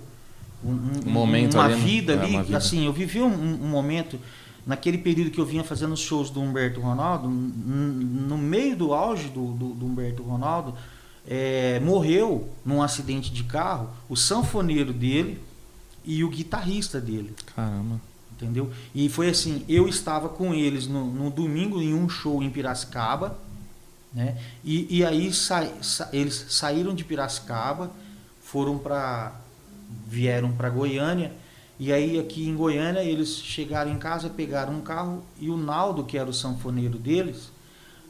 um, um momento uma ali, vida ali, é, uma vida. assim, eu vivi um, um, momento naquele período que eu vinha fazendo shows do Humberto Ronaldo, no meio do auge do, do, do Humberto Ronaldo, é, morreu num acidente de carro o sanfoneiro dele e o guitarrista dele. Caramba. Entendeu? E foi assim, eu estava com eles no, no domingo em um show em Piracicaba, né? E, e aí sa, sa, eles saíram de Piracicaba, foram para vieram para Goiânia. E aí aqui em Goiânia eles chegaram em casa, pegaram um carro e o Naldo, que era o sanfoneiro deles,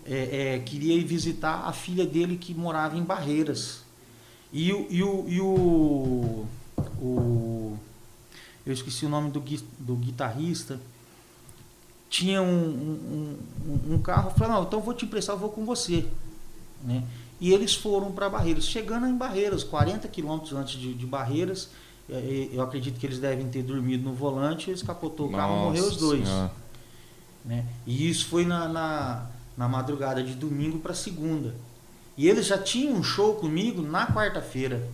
é, é, queria ir visitar a filha dele que morava em Barreiras. E, o, e, o, e o, o eu esqueci o nome do, do guitarrista, tinha um, um, um carro, falou, não, então vou te emprestar, eu vou com você. Né? E eles foram para Barreiras. Chegando em Barreiras, 40 quilômetros antes de, de, Barreiras, é, é, eu acredito que eles devem ter dormido no volante, eles capotou o carro e morreu os dois. Né? E isso foi na, na, na madrugada de domingo para segunda. E eles já tinham um show comigo na quarta-feira.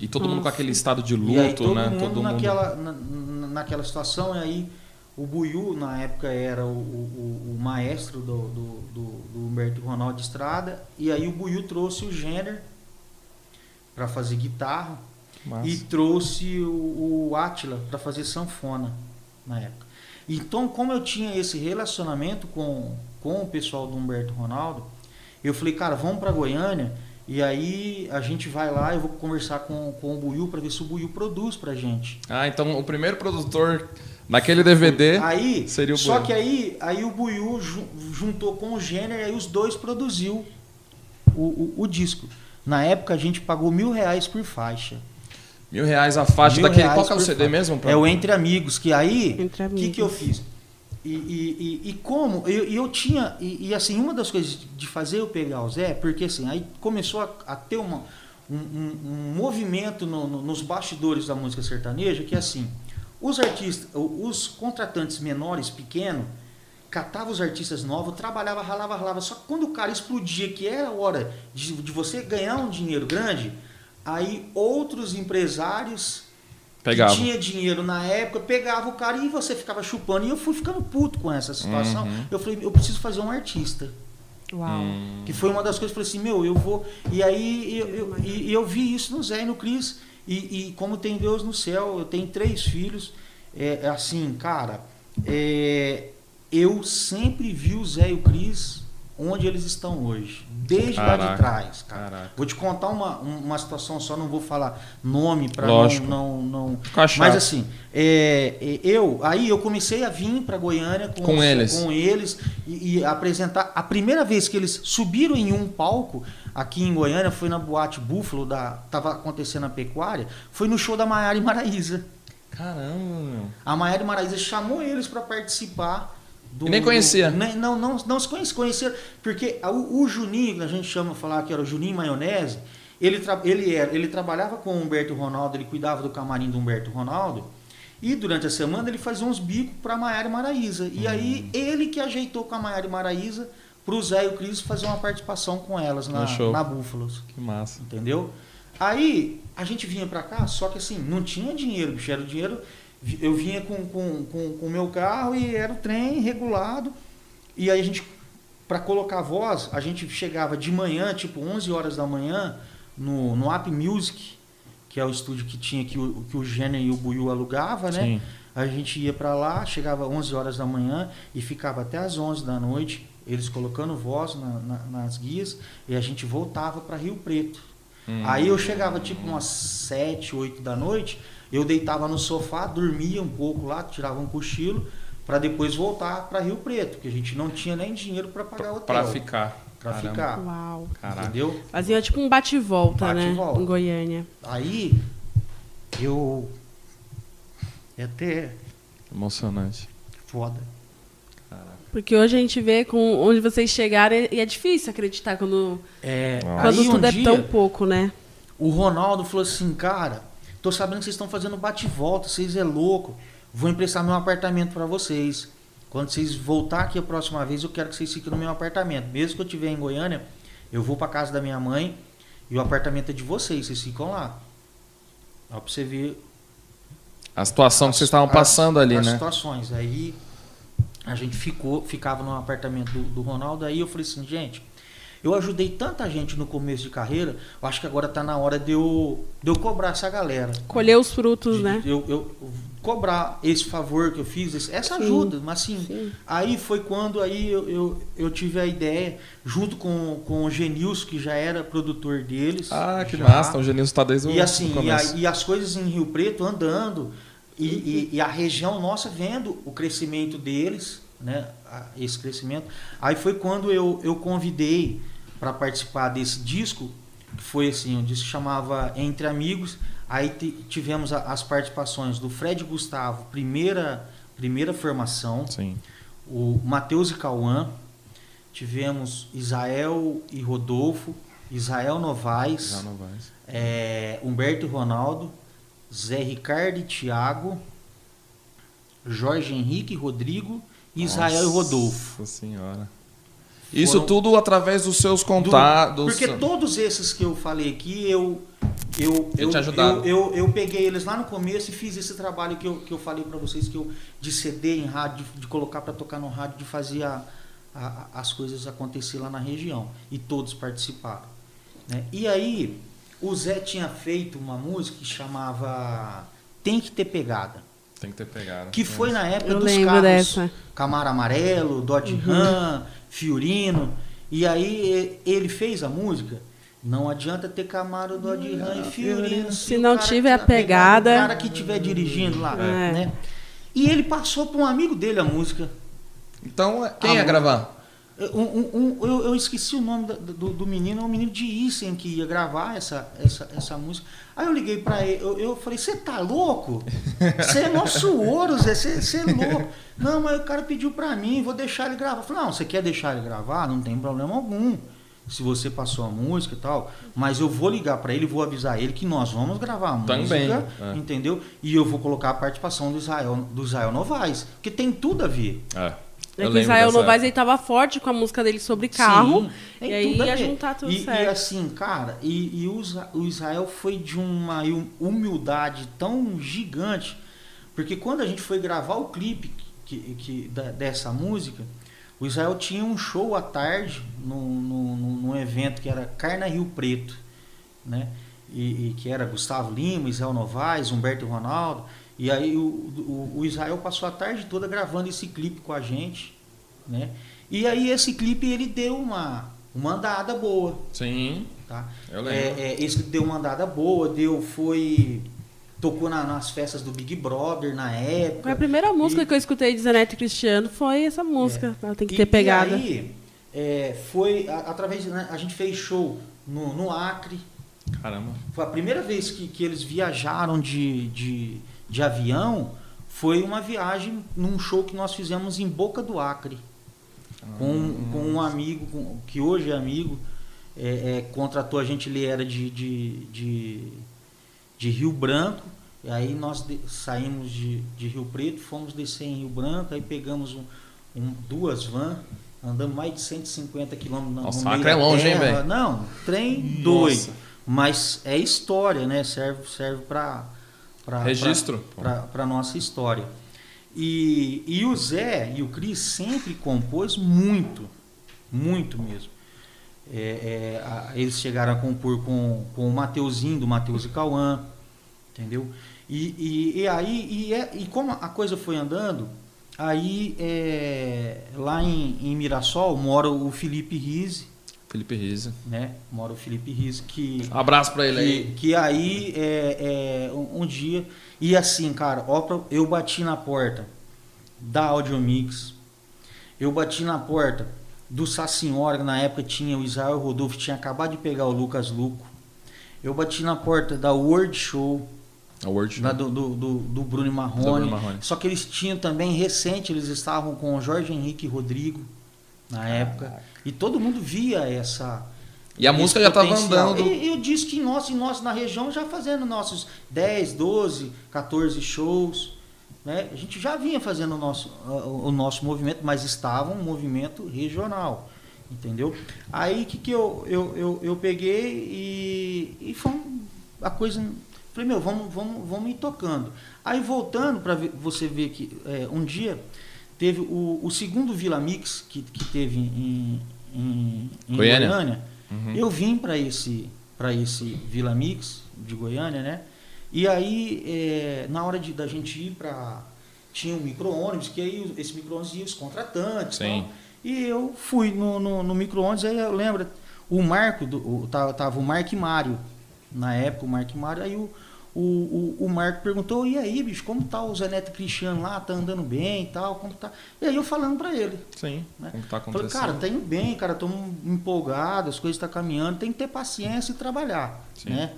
E todo Nossa. mundo com aquele estado de luto, aí, todo né? Mundo todo naquela, mundo na, naquela situação, e aí o Buiu, na época, era o, o, o maestro do, do, do, do, Humberto Ronaldo Estrada. E aí o Buiu trouxe o Jenner para fazer guitarra. Massa. E trouxe o, o Atila para fazer sanfona na época. Então, como eu tinha esse relacionamento com, com o pessoal do Humberto Ronaldo, eu falei, cara, vamos para Goiânia e aí a gente vai lá, eu vou conversar com, com o Buiu para ver se o Buiu produz pra gente. Ah, então o primeiro produtor Naquele DVD aí, seria o Só que aí, aí o Buiu juntou com o Jenner e aí os dois produziu o, o, o, disco. Na época a gente pagou mil reais por faixa. Mil reais a faixa mil daquele. Qual que é o CD faixa. mesmo? Pra... É o Entre Amigos, que aí. O que, que eu fiz? E, e, e, como? Eu, eu tinha. E, e, assim, uma das coisas de fazer eu pegar o Zé, porque assim, aí começou a, a ter uma, um, um, um movimento no, no, nos bastidores da música sertaneja que é assim. Os artistas, os contratantes menores, pequenos, catava os artistas novos, trabalhava, ralava, ralava. Só que quando o cara explodia, que era hora de, de você ganhar um dinheiro grande, aí outros empresários Pegava. que tinha dinheiro na época, pegava o cara e você ficava chupando. E eu fui ficando puto com essa situação. Uhum. Eu falei, eu preciso fazer um artista. Uau. Hum. Que foi uma das coisas que eu falei assim, meu, eu vou. E aí eu, eu, eu, eu vi isso no Zé e no Cris. E, e, como tem Deus no céu, eu tenho três filhos. É, é assim, cara, é, eu sempre vi o Zé e o Cris onde eles estão hoje. Desde Caraca. lá de trás, cara. Caraca. Vou te contar uma, uma situação só, não vou falar nome para não, não, não. Mas assim, é, é, eu aí eu comecei a vir para Goiânia com, com os, eles, com eles e, e, apresentar. A primeira vez que eles subiram em um palco aqui em Goiânia foi na boate Búfalo da tava acontecendo a pecuária, foi no show da Maiara e Maraíza. Caramba, meu. A Maiara e Maraíza chamou eles para participar do, nem conhecia. Do, não, não, não se conhecia, conhecia porque o, o, Juninho, que a gente chama falar que era o Juninho Maionese, ele, tra, ele, era, ele trabalhava com o Humberto Ronaldo, ele cuidava do camarim do Humberto Ronaldo, e durante a semana ele fazia uns bicos para Maiara e Maraíza. E hum. aí ele que ajeitou com a Maiara e Maraíza para o Zé e o Cris fazer uma participação com elas na, na Búfalos. Que massa. Entendeu? Aí a gente vinha para cá, só que assim, não tinha dinheiro, bicho, era o dinheiro eu vinha com o com, com, com meu carro e era o trem regulado. E aí a gente, para colocar voz, a gente chegava de manhã, tipo 11 horas da manhã, no, no App Music, que é o estúdio que tinha que o, que o Gênero e o Buiu alugava, né? Sim. A gente ia para lá, chegava 11 horas da manhã e ficava até as 11 da noite, eles colocando voz na- na- nas guias, e a gente voltava para Rio Preto. Hum. Aí eu chegava tipo umas 7, 8 da noite, eu deitava no sofá, dormia um pouco lá, tirava um cochilo, para depois voltar para Rio Preto, porque a gente não tinha nem dinheiro para pagar hotel. Pra ficar. Pra Caramba. ficar. Uau. Caraca. Entendeu? Fazia tipo um bate-volta, né? Bate-volta. Em Goiânia. Aí eu. É até Emocionante. foda. Porque hoje a gente vê com onde vocês chegaram e é difícil acreditar quando, É, quando aí um tudo é dia, tão pouco, né? O Ronaldo falou assim, cara, tô sabendo que vocês estão fazendo bate-volta, vocês é louco. Vou emprestar meu apartamento para vocês. Quando vocês voltar aqui a próxima vez, eu quero que vocês fiquem no meu apartamento. Mesmo que eu estiver em Goiânia, eu vou para casa da minha mãe e o apartamento é de vocês, vocês ficam lá. Ó, pra você ver A situação que vocês estavam as- passando ali, as né? situações. Aí a gente ficou, ficava no apartamento do, do Ronaldo, aí eu falei assim, gente, eu ajudei tanta gente no começo de carreira, eu acho que agora tá na hora de eu, de eu cobrar essa galera. Colher os frutos, De- né? Eu, eu cobrar esse favor que eu fiz, esse- essa Sim. ajuda, mas assim, Sim. aí foi quando aí eu, eu, eu tive a ideia, junto com, com o Genilson, que já era produtor deles. Ah, que já, massa. Então, o Genilson tá desde o e assim, e, a- e as coisas em Rio Preto andando, e, e- e a região nossa vendo o crescimento deles, né? Esse crescimento. Aí foi quando eu, eu convidei para participar desse disco, que foi assim, um disco que chamava Entre Amigos. Aí ti- tivemos a- as participações do Fred Gustavo, primeira, primeira formação, Sim. o Matheus e Cauã, tivemos Israel e Rodolfo, Israel Novaes, vai. é, Humberto e Ronaldo, Zé Ricardo e Thiago, Jorge Henrique e Rodrigo, e Israel e Rodolfo. Nossa senhora. Isso Foram- tudo através dos seus contatos. Porque todos esses que eu falei aqui, eu eu eu, eu, eu, eu peguei eles lá no começo e fiz esse trabalho que eu, que eu falei para vocês que eu de CD em rádio, de, de colocar para tocar no rádio, de fazer a, a- as coisas acontecer lá na região e todos participaram. né? E aí o Zé tinha feito uma música que chamava Tem que ter pegada. Tem que ter pegado. Que foi na época Eu dos carros dessa. Camaro Amarelo, Dodge Uhum. Ram, Fiorino. E aí ele fez a música. Não adianta ter Camaro, Dodge Ram e Fiorino. Se o não tiver a pegada- O cara que estiver dirigindo lá, É. né? E ele passou para um amigo dele a música. Então, quem Ah, ia gravar? Um- um- um- eu, eu esqueci o nome da- do, do menino, é um menino de Isen que ia gravar essa, essa, essa música. Aí eu liguei pra ele, eu, eu falei, você tá louco? Você é nosso ouro, Zé, você é louco. Não, mas o cara pediu pra mim, vou deixar ele gravar. Eu falei, não, você quer deixar ele gravar? Não tem problema algum. Se você passou a música e tal, mas eu vou ligar pra ele, vou avisar ele que nós vamos gravar a Também, música, é. entendeu? E eu vou colocar a participação do Israel, do Israel Novaes, que tem tudo a ver. É. É que Israel Novaes ele tava forte com a música dele sobre carro. Sim, e aí ia juntar tudo e, e certo. assim, cara, e, e o Israel foi de uma humildade tão gigante, porque quando a gente foi gravar o clipe que, que, da- dessa música, o Israel tinha um show à tarde num, num, evento que era Carna Rio Preto, né? E, e que era Gustavo Lima, Israel Novaes, Humberto e Ronaldo. E aí o, o, o Israel passou a tarde toda gravando esse clipe com a gente, né? E aí esse clipe ele deu uma, uma andada boa, Sim, tá? eu lembro. É, é, esse clipe deu uma andada boa, deu, foi... Tocou na- nas festas do Big Brother na época. Foi a primeira música E- que eu escutei de Zanetti Cristiano foi essa música. Ela tem que E- ter pegada. E aí, é, foi a- através, de- né, a gente fez show no, no Acre. Caramba. Foi a primeira vez que, que eles viajaram de, de, de avião. Foi uma viagem num show que nós fizemos em Boca do Acre. Com, com um amigo, com- que hoje é amigo, é, é, contratou a gente, ele era de, de, de, de Rio Branco. E aí nós de- saímos de, de Rio Preto, fomos descer em Rio Branco, aí pegamos um, um- duas vans, andamos mais de 150 quilômetros no Nossa, no Acre é longe, hein, terra. velho? Não, trem doido. Mas é história, né? Serve, serve para Registro. para nossa história. E, e o Zé e o Cris sempre compôs muito, muito mesmo. É, é, a- eles chegaram a compor com, com o Mateuzinho, do Mateus e Cauã, Entendeu? E, e, e aí, e, é, e como a coisa foi andando, aí é, lá em, em Mirassol mora o Felipe Rise, Felipe Rizzi. né? Mora o Felipe Rise, que, Abraço pra ele aí. que, que aí é, é, um, um dia. E assim, cara, ó, eu bati na porta da Audiomix, eu bati na porta do Sacinhora, que na época tinha o Israel Rodolfo, tinha acabado de pegar o Lucas Luco. Eu bati na porta da World Show, A Word. lá do, do, do, do Bruno Marrone. Só que eles tinham também, recente, eles estavam com o Jorge Henrique e Rodrigo, na época. E todo mundo via essa. E a música já tava potencial. andando. E eu disse que nós, e nós na região já fazendo nossos 10, 12, 14 shows. Né? A gente já vinha fazendo o nosso, o nosso movimento, mas estava um movimento regional. Entendeu? Aí que, que eu, eu, eu, eu peguei e, e foi a coisa. Falei, meu, vamos, vamos, vamos ir tocando. Aí voltando para você ver que é, um dia teve o, o segundo Vila Mix que, que teve em, em, em Goiânia? Goiânia. Uhum. Eu vim para esse, pra esse Vila Mix de Goiânia, né? E aí, é, na hora de, da gente ir para. Tinha um micro-ônibus, que aí esse micro-ônibus ia os contratantes. Sim. Tal. E eu fui no, no, no micro-ônibus, aí eu lembro, o Marco, do, o, tava, tava o Marco e Mário, na época, o Marco e Mário, aí o, o, o, o Marco perguntou, e aí, bicho, como tá o Zé Neto Cristiano lá? Tá andando bem e tal? Como tá? E aí eu falando para ele. Sim. Né? Como tá Falei, acontecendo? cara, tá indo bem, cara, estamos empolgados, as coisas estão caminhando, tem que ter paciência e trabalhar, Sim. né?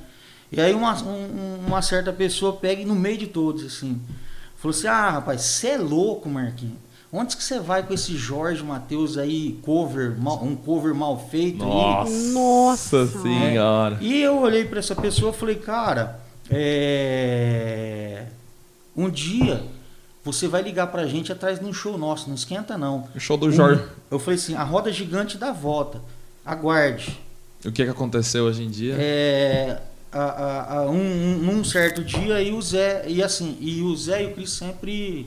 E aí uma, um- uma certa pessoa pega e no meio de todos, assim, falou assim, ah, rapaz, você é louco, Marquinhos. Onde que você vai com esse Jorge Matheus aí, cover, mal- um cover mal feito aí? Nossa, Nossa senhora. E eu olhei para essa pessoa e falei, cara, é... um dia você vai ligar pra gente atrás de um show nosso, não esquenta não. O show do Jorge. Eu falei assim, a roda gigante dá volta. Aguarde. O que que aconteceu hoje em dia? É, a, a- a- um, um- num certo dia e o Zé e assim e o Zé e o Cris sempre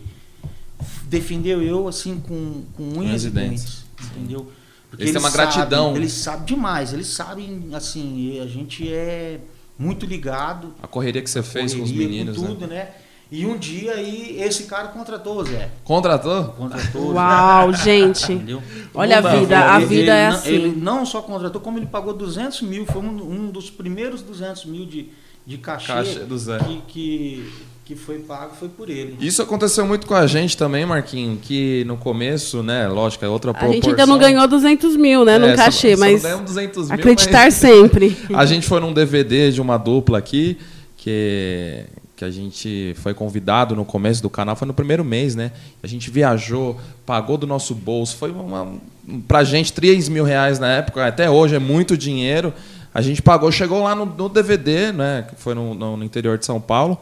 defendeu eu assim com, com unhas e dentes, entendeu? Porque Eles têm uma gratidão. Eles sabem demais, eles sabem assim, a gente é muito ligado. A correria que você fez com os meninos, com né? tudo, né? E um dia aí esse cara contratou o Zé. Contratou? Contratou o Zé. Uau, gente. Entendeu? Olha a Não dá, vida, a Ele- vida é ele não- assim. Ele não só contratou, como ele pagou 200 mil. Foi um, um dos primeiros 200 mil de, de cachê, Cachê do Zé. Que, que, que foi pago, foi por ele. Isso aconteceu muito com a gente também, Marquinho, que no começo, né, lógico, é outra A proporção. gente ainda não ganhou 200 mil, né, É, num só- cachê, só mas não ganhamos 200 mil, acreditar mas- sempre. A gente foi num DVD de uma dupla aqui, que, que a gente foi convidado no começo do canal, foi no primeiro mês, né? A gente viajou, pagou do nosso bolso, foi uma, pra gente 3 mil reais na época, até hoje é muito dinheiro. A gente pagou, chegou lá no, no DVD, né? Que foi no, no- no interior de São Paulo.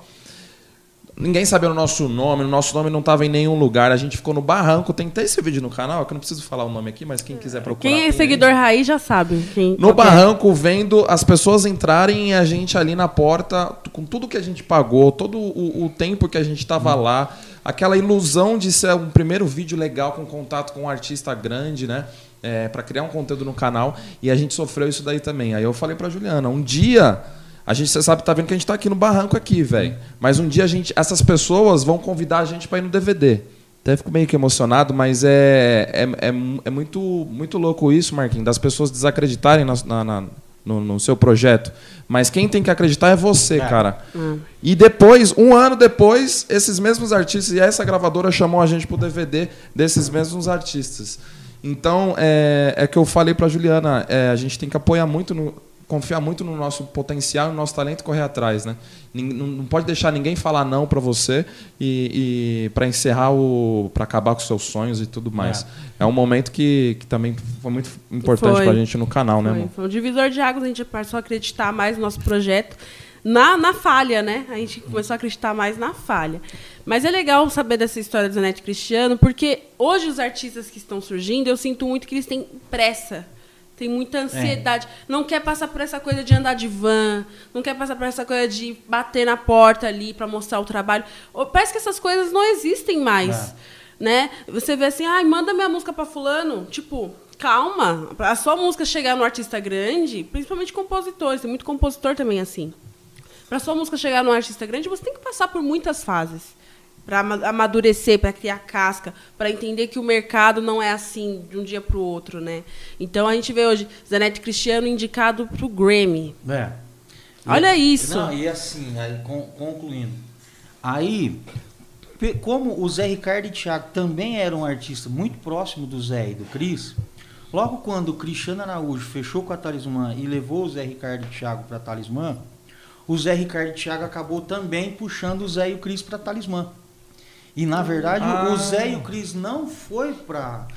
Ninguém sabia o nosso nome, o nosso nome não estava em nenhum lugar. A gente ficou no barranco. Tem até esse vídeo no canal, que eu não preciso falar o nome aqui, mas quem quiser procurar. Quem é tem aí. seguidor raiz já sabe. Quem, No é. barranco, vendo as pessoas entrarem e a gente ali na porta, com tudo que a gente pagou, todo o, o tempo que a gente estava lá, aquela ilusão de ser um primeiro vídeo legal com contato com um artista grande, né? É, para criar um conteúdo no canal. E a gente sofreu isso daí também. Aí eu falei pra Juliana, um dia. A gente, você sabe, tá vendo que a gente tá aqui no barranco aqui, velho. Mas um dia a gente, essas pessoas vão convidar a gente para ir no DVD. Até fico meio que emocionado, mas é, é, é, é muito, muito louco isso, Marquinhos, das pessoas desacreditarem na- na- na- no, no seu projeto. Mas quem tem que acreditar é você, É. cara. Ah. E depois, um ano depois, esses mesmos artistas e essa gravadora chamou a gente pro DVD desses mesmos artistas. Então, é, é que eu falei pra Juliana, é, a gente tem que apoiar muito, no, confiar muito no nosso potencial, no nosso talento e correr atrás, né? Não, pode deixar ninguém falar não pra você e, e para encerrar o, para acabar com seus sonhos e tudo mais. É, um momento que, que também foi muito importante Foi. pra gente no canal, né, Foi, amor? foi um divisor de águas, a gente passou a acreditar mais no nosso projeto. Na, na falha, né? A gente começou a acreditar mais na falha. Mas é legal saber dessa história do Zanetti Cristiano, porque hoje os artistas que estão surgindo, eu sinto muito que eles têm pressa. Tem muita ansiedade. Não quer passar por essa coisa de andar de van, não quer passar por essa coisa de bater na porta ali para mostrar o trabalho. Parece que essas coisas não existem mais né? Você vê assim, ai, manda minha música pra fulano, tipo, calma, pra sua música chegar no artista grande, principalmente compositores, tem muito compositor também assim. Para sua música chegar num artista grande, você tem que passar por muitas fases para amadurecer, para criar casca, para entender que o mercado não é assim de um dia para o outro, né? Então a gente vê hoje Zanetti Cristiano indicado para o Grammy. É. Olha isso. Não, e assim, aí, concluindo. Aí, como o Zé Ricardo e Thiago também eram um artistas muito próximo do Zé e do Cris, logo quando o Cristiano Araújo fechou com a Talismã e levou o Zé Ricardo e Thiago para Talismã, o Zé Ricardo e Thiago acabou também puxando o Zé e o Cris para Talismã. E na verdade ah. o Zé e o Cris não foi para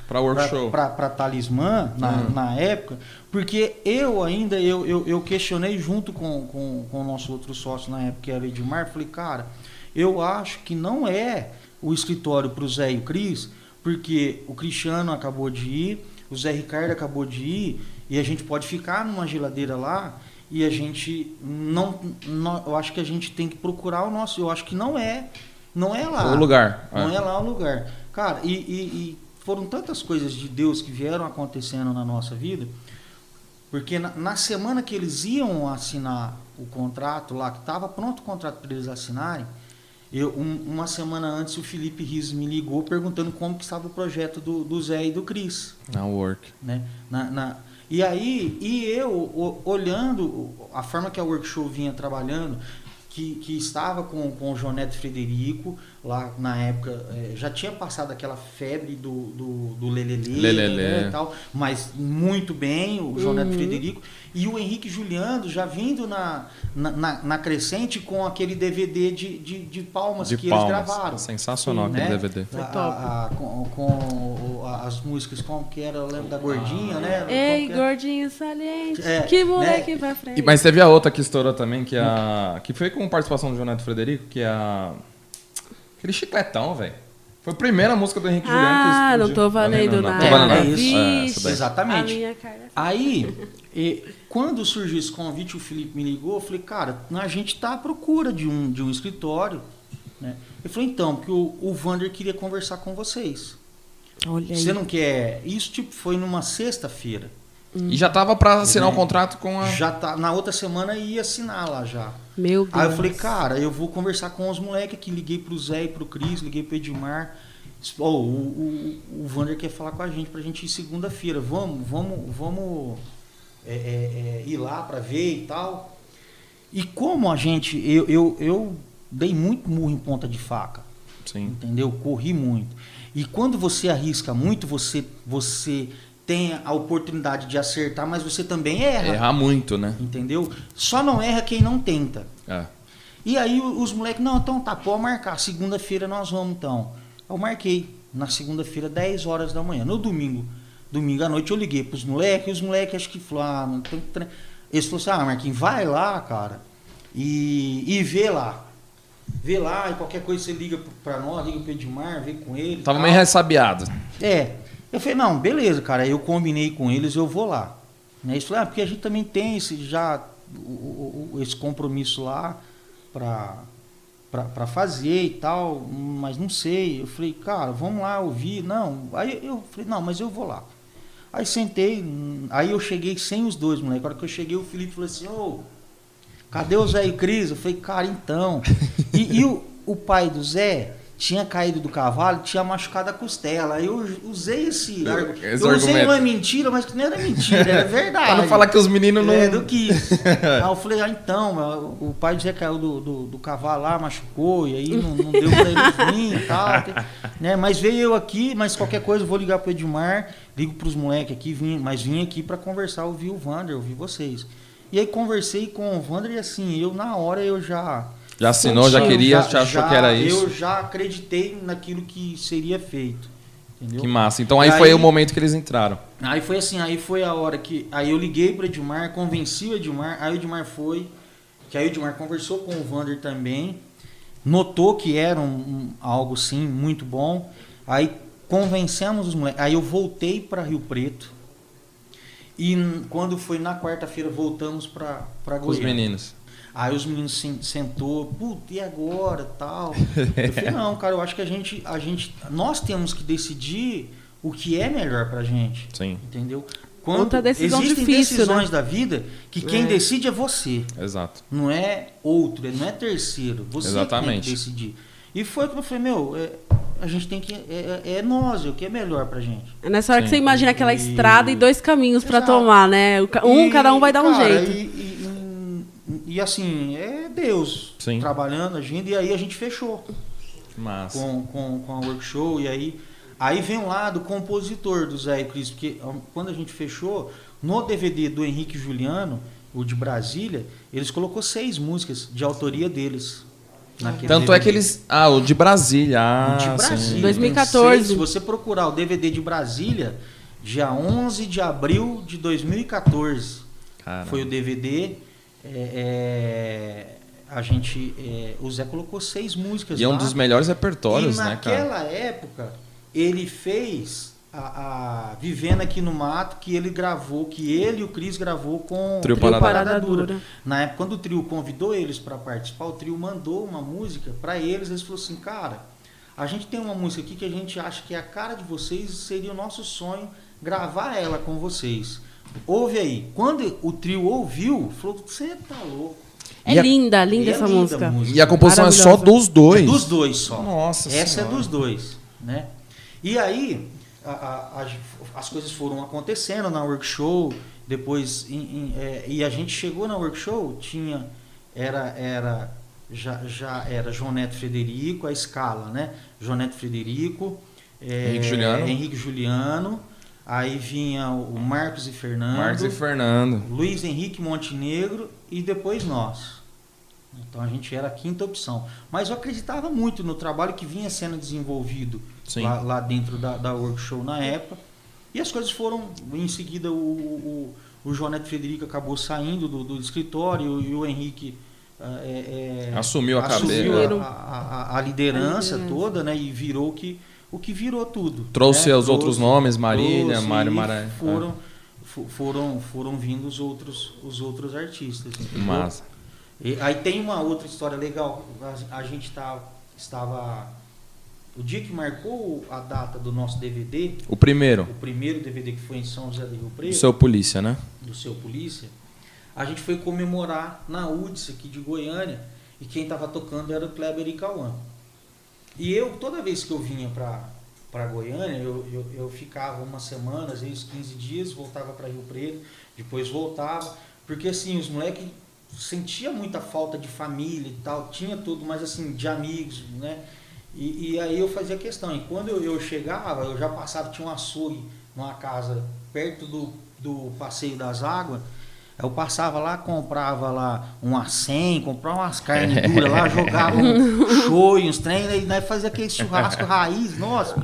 para Talismã na, uhum. na época, porque eu ainda eu, eu, eu questionei junto com, com, com, o nosso outro sócio na época, que era Edmar, falei, cara, eu acho que não é o escritório para o Zé e o Cris, porque o Cristiano acabou de ir, o Zé Ricardo acabou de ir, e a gente pode ficar numa geladeira lá e a gente não, não eu acho que a gente tem que procurar o nosso, eu acho que não é não é lá. O lugar. Não é, é lá o lugar. Cara, e, e, e, foram tantas coisas de Deus que vieram acontecendo na nossa vida, porque na, na semana que eles iam assinar o contrato lá, que estava pronto o contrato para eles assinarem, eu, um, uma semana antes o Felipe Riz me ligou perguntando como que estava o projeto do, do Zé e do Cris. Na work. Né? Na, na, e aí, e eu o, olhando a forma que a workshop vinha trabalhando, que, que estava com, com o Joneto Frederico, lá na época, é, já tinha passado aquela febre do, do, do Lelele, Lelele. Né, e tal, mas muito bem, o João uhum. Frederico. E o Henrique Juliano já vindo na, na, na crescente com aquele DVD de, de, de palmas de que palmas. eles gravaram. Sensacional Sim, aquele né? DVD. Foi top. A, a, com, com, as músicas, como que era? Eu lembro da Gordinha, ah. né? Ei, Gordinho Saliente. É, que moleque né? pra frente. E, mas teve a outra que estourou também, que, é a, que foi com participação do Joneto Frederico, que é a. Aquele chicletão, velho. Foi a primeira música do Henrique Juliano que Ah, não tô valendo nada. Não, tô valendo nada. É isso. É, Exatamente. Aí, e, quando surgiu esse convite, o Felipe me ligou, eu falei, cara, a gente está à procura de um, de um escritório. Né? Ele falou, então, porque o, o Vander queria conversar com vocês. Olha Você aí. não quer. Isso tipo, foi numa sexta-feira. Hum. E já tava para assinar o um contrato com a. Já tá. Na outra semana ia assinar lá já. Meu Deus. Aí eu falei, cara, eu vou conversar com os moleques aqui. Liguei pro Zé e pro Cris, liguei pro Edmar. Oh, o, o, o Vander quer falar com a gente pra gente ir segunda-feira. Vamos, vamos, vamos é, é, é, ir lá para ver e tal. E como a gente. Eu, eu, eu dei muito murro em ponta de faca. Sim. Entendeu? Corri muito. E quando você arrisca muito, você, você tem a oportunidade de acertar, mas você também erra. Erra muito, né? Entendeu? Só não erra quem não tenta. É. E aí os moleques, não, então tá, pode marcar. Segunda-feira nós vamos então. Eu marquei na segunda-feira, 10 horas da manhã. No domingo, domingo à noite, eu liguei pros moleques, e os moleques acho que falaram, ah, tem que. Eles falaram assim, ah, Marquinhos, vai lá, cara, e, e vê lá. Vê lá, e qualquer coisa você liga pra nós, liga pro Edmar, vê com ele. Tava tal. meio ressabiado. É. Eu falei, não, beleza, cara. Eu combinei com eles, eu vou lá. Né? Eles falaram, ah, porque a gente também tem esse, já o, o, esse compromisso lá para fazer e tal, mas não sei. Eu falei, cara, vamos lá ouvir. Não, aí eu falei, não, mas eu vou lá. Aí sentei, aí eu cheguei sem os dois, moleque. A hora que eu cheguei, o Felipe falou assim, ô, cadê o Zé e o Cris? Eu falei, cara, então. E, e o, o pai do Zé, tinha caído do cavalo, tinha machucado a costela. Aí eu usei esse, esse eu usei uma mentira, mas que não era mentira, era verdade. pra não falar que os meninos não. É, do que. aí eu falei, ah, então, o pai do Zé caiu do, do, do, cavalo lá, machucou, e aí não, não deu pra ele vir e tal. né? Mas veio eu aqui, mas qualquer coisa eu vou ligar pro Edmar, ligo pros moleques aqui, vim, mas vim aqui para conversar, ouvir o Vander, ouvir vocês. E aí conversei com o Vander e assim, eu na hora eu já já assinou, já queria, já, já achou já, que era isso? Eu já acreditei naquilo que seria feito. Entendeu? Que massa. Então aí, aí, foi o momento que eles entraram. Aí foi assim, aí foi a hora que. Aí eu liguei para Edmar, convenci o Edmar, aí o Edmar foi. Que aí o Edmar conversou com o Vander também. Notou que era um, um, algo sim muito bom. Aí convencemos os moleques. Aí eu voltei para Rio Preto. E quando foi na quarta-feira, voltamos para Goiânia. Com os meninos. Aí os meninos sentou, puta, e agora, tal. Eu falei, não, cara, eu acho que a gente, a gente, nós temos que decidir o que é melhor pra gente. Sim. Entendeu? quando existem difícil, decisões né? da vida que quem É. decide é você, Exato. não é outro, não é terceiro. Você que tem Exatamente. que decidir. E foi que eu falei, meu, é, a gente tem que. É, é- é nós, é o que é melhor pra gente. É nessa hora que Sim. você imagina aquela E- estrada e dois caminhos pra Exato. tomar, né? Um, E, cada um vai dar um cara, jeito. E, e- assim, é Deus Sim. trabalhando, agindo, e aí a gente fechou Massa. com, com, com a workshop, e aí, aí vem um lado compositor do Zé e Cris, porque quando a gente fechou, no DVD do Henrique Juliano, o de Brasília, eles colocou seis músicas de autoria deles. naquele Tanto é DVD. que eles. Ah, o de Brasília. Ah, O de sim. Brasília. 2014. tem seis. Se você procurar o DVD de Brasília, dia 11 de abril de 2014, Caramba. foi o DVD. É, é, a gente, é, o Zé colocou seis músicas E é um lá. dos melhores repertórios, e né, cara? naquela época ele fez a, a Vivendo aqui no Mato que ele gravou, que ele e o Cris gravou com o Trio Trio Parada Parada Dura. Dura. Na época, quando o trio convidou eles para participar, o trio mandou uma música para eles. Eles falaram assim: Cara, a gente tem uma música aqui que a gente acha que é a cara de vocês e seria o nosso sonho gravar ela com vocês. Ouve aí. Quando o trio ouviu, falou: Você tá louco. É a- linda, linda E é essa linda a música. música. E a composição é só dos dois. É dos dois só. Nossa Essa Senhora. é dos dois, né? E aí a- a- a- as coisas foram acontecendo na workshop, depois em- em- é, e a gente chegou na workshop tinha era era já, já era João Neto Frederico, a escala, né? João Neto Frederico, é, Henrique Juliano. Henrique Juliano, aí vinha o Marcos e Fernando, Marcos e Fernando. Luiz Henrique Montenegro e depois nós. Então a gente era a quinta opção. Mas eu acreditava muito no trabalho que vinha sendo desenvolvido lá, lá dentro da, da workshop na época. E as coisas foram, em seguida, o, o, o João Neto Frederico acabou saindo do, do escritório e o Henrique ah, é, é, Assumiu a assumiu cadeira. a, a- a liderança A liderança. toda, né? E virou que, o que virou tudo. Trouxe né? os outros nomes, Marília, trouxe Mário Maraí. Foram, fo- foram, foram vindo os outros, os outros artistas. entendeu? Massa. E aí tem uma outra história legal. A, a gente tá, estava. O dia que marcou a data do nosso DVD, O primeiro, o primeiro DVD que foi em São José do Rio Preto, seu polícia, né? do seu polícia, a gente foi comemorar na UDS aqui de Goiânia e quem estava tocando era o Kleber e Cauã. E eu, toda vez que eu vinha para Goiânia, eu, eu, eu ficava uma semana, às vezes 15 dias, voltava para Rio Preto, depois voltava, porque assim, os moleques sentia muita falta de família e tal, tinha tudo, mas assim, de amigos, né? E, e aí eu fazia questão, e quando eu, eu chegava, eu já passava, tinha um açougue numa casa perto do, do Passeio das Águas, eu passava lá, comprava lá um acém, comprava umas carnes duras lá, jogava um show e uns trem, e nós fazia aquele churrasco raiz, nossa,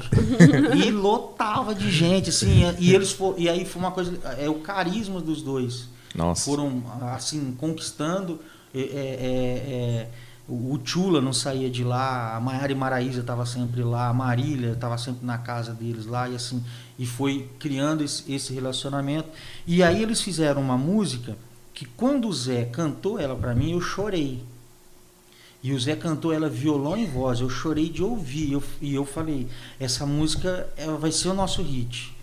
e lotava de gente, assim, e eles for, e aí foi uma coisa, é o carisma dos dois. Nossa. foram assim conquistando é, é, é, é, o o Chula não saía de lá a Maiara e Maraísa estava sempre lá a Marília estava sempre na casa deles lá e assim e foi criando esse, esse relacionamento e aí eles fizeram uma música que quando o Zé cantou ela para mim eu chorei e o Zé cantou ela violão e voz eu chorei de ouvir eu, e eu falei essa música ela vai ser o nosso hit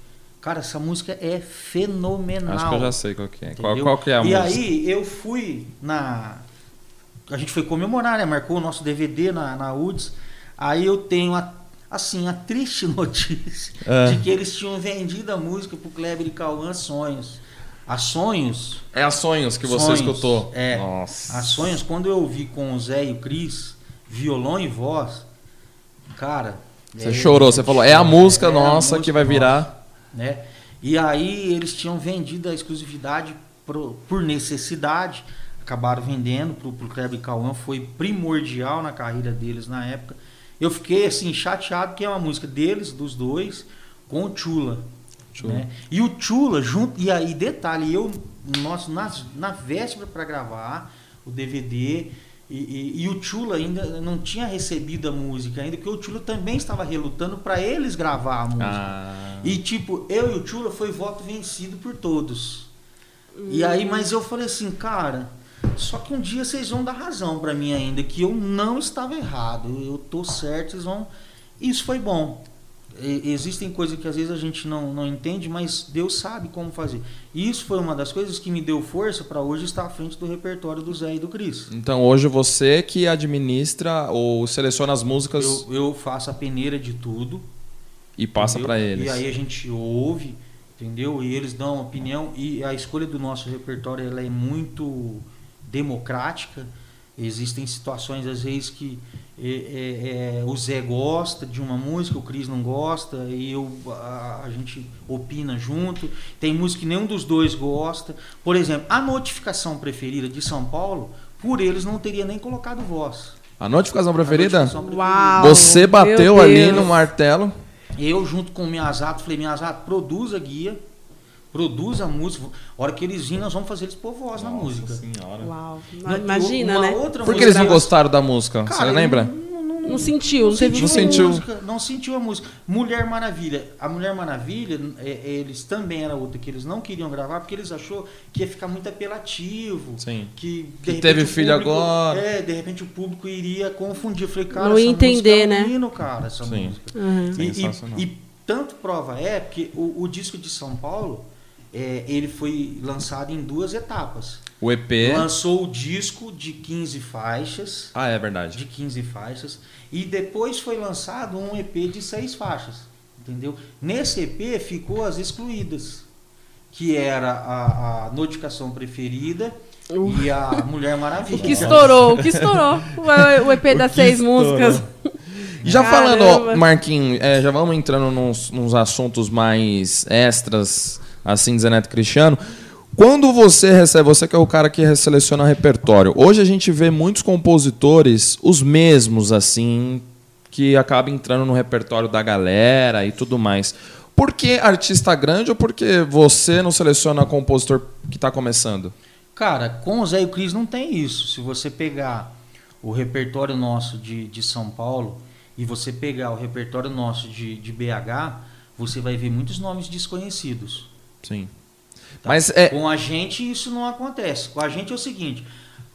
cara essa música é fenomenal Acho que eu já sei qual que é. Qual, qual que é a e música? aí eu fui na. A gente foi comemorar, né? Marcou o nosso DVD na, na UDS. Aí eu tenho a, assim, a triste notícia É. de que eles tinham vendido a música pro Kleber e Cauã Sonhos. A Sonhos. É a Sonhos que você Sonhos, escutou. é. Nossa. A Sonhos, quando eu ouvi com o Zé e o Cris, violão e voz, cara. Você chorou, você falou, é a música nossa que vai virar. né? E aí eles tinham vendido a exclusividade pro- por necessidade, acabaram vendendo pro, pro Kleber e Cauã, foi primordial na carreira deles na época. Eu fiquei assim chateado que é uma música deles, dos dois, com o Chula. Chula. né? E o Chula junto e aí detalhe, eu nossa, na, na véspera para gravar o DVD e, e- e o Chula ainda não tinha recebido a música ainda, porque o Chula também estava relutando para eles gravar a música. Ah, E tipo, eu e o Chula foi voto vencido por todos. E aí, mas eu falei assim, cara, só que um dia vocês vão dar razão pra mim ainda, que eu não estava errado, eu tô certo, vocês vão. Isso foi bom. existem coisas que às vezes a gente não, não entende, mas Deus sabe como fazer. E isso foi uma das coisas que me deu força para hoje estar à frente do repertório do Zé e do Cris. Então hoje você que administra ou seleciona as músicas. Eu, eu faço a peneira de tudo. E passa para eles. E aí a gente ouve, entendeu? E eles dão opinião. E a escolha do nosso repertório ela é muito democrática. Existem situações, às vezes, que é, é, é, o Zé gosta de uma música, o Cris não gosta, e eu, a, a, gente opina junto. Tem música que nenhum dos dois gosta. Por exemplo, a notificação preferida de São Paulo, por eles não teria nem colocado voz. A notificação preferida? A notificação preferida. Uau, Você bateu ali no martelo. Eu, junto com o Miyazato, falei: Miyazato, produza guia produz a música. A hora que eles virem, nós vamos fazer eles pôr voz Nossa na música. Senhora. Uau. Imagina, né? Por que eles não gostaram da música? Cara, Você lembra? Não, não, não, não sentiu, não, sentiu, não sentiu. Música, não sentiu a música. Mulher Maravilha. A Mulher Maravilha, é, é, eles também era outra que eles não queriam gravar porque eles achou que ia ficar muito apelativo. Sim. Que, que teve filho público, agora. É, de repente o público iria confundir. Eu falei, cara, não essa entender, música né? é um hino, cara, essa Sim. música. Uhum. E, e, e tanto prova é porque o, o disco de São Paulo é, ele foi lançado em duas etapas. O EP. Lançou o disco de 15 faixas. Ah, é verdade. De 15 faixas. E depois foi lançado um EP de seis faixas. Entendeu? Nesse EP ficou as excluídas. Que era a, a notificação preferida uh. e a Mulher Maravilha. O que estourou, o que estourou. O, EP das seis estourou. músicas. Já Caramba. falando, Marquinhos, é, já vamos entrando nos, nos assuntos mais extras assim Zé Neto Cristiano. Quando você recebe, você que é o cara que seleciona repertório, hoje a gente vê muitos compositores, os mesmos assim, que acabam entrando no repertório da galera e tudo mais. Por que artista grande ou porque você não seleciona compositor que está começando? Cara, com o Zé e o Cris não tem isso. Se você pegar o repertório nosso de, de São Paulo e você pegar o repertório nosso de, de BH, você vai ver muitos nomes desconhecidos. Sim. Tá? Mas é... Com a gente isso não acontece. Com a gente é o seguinte,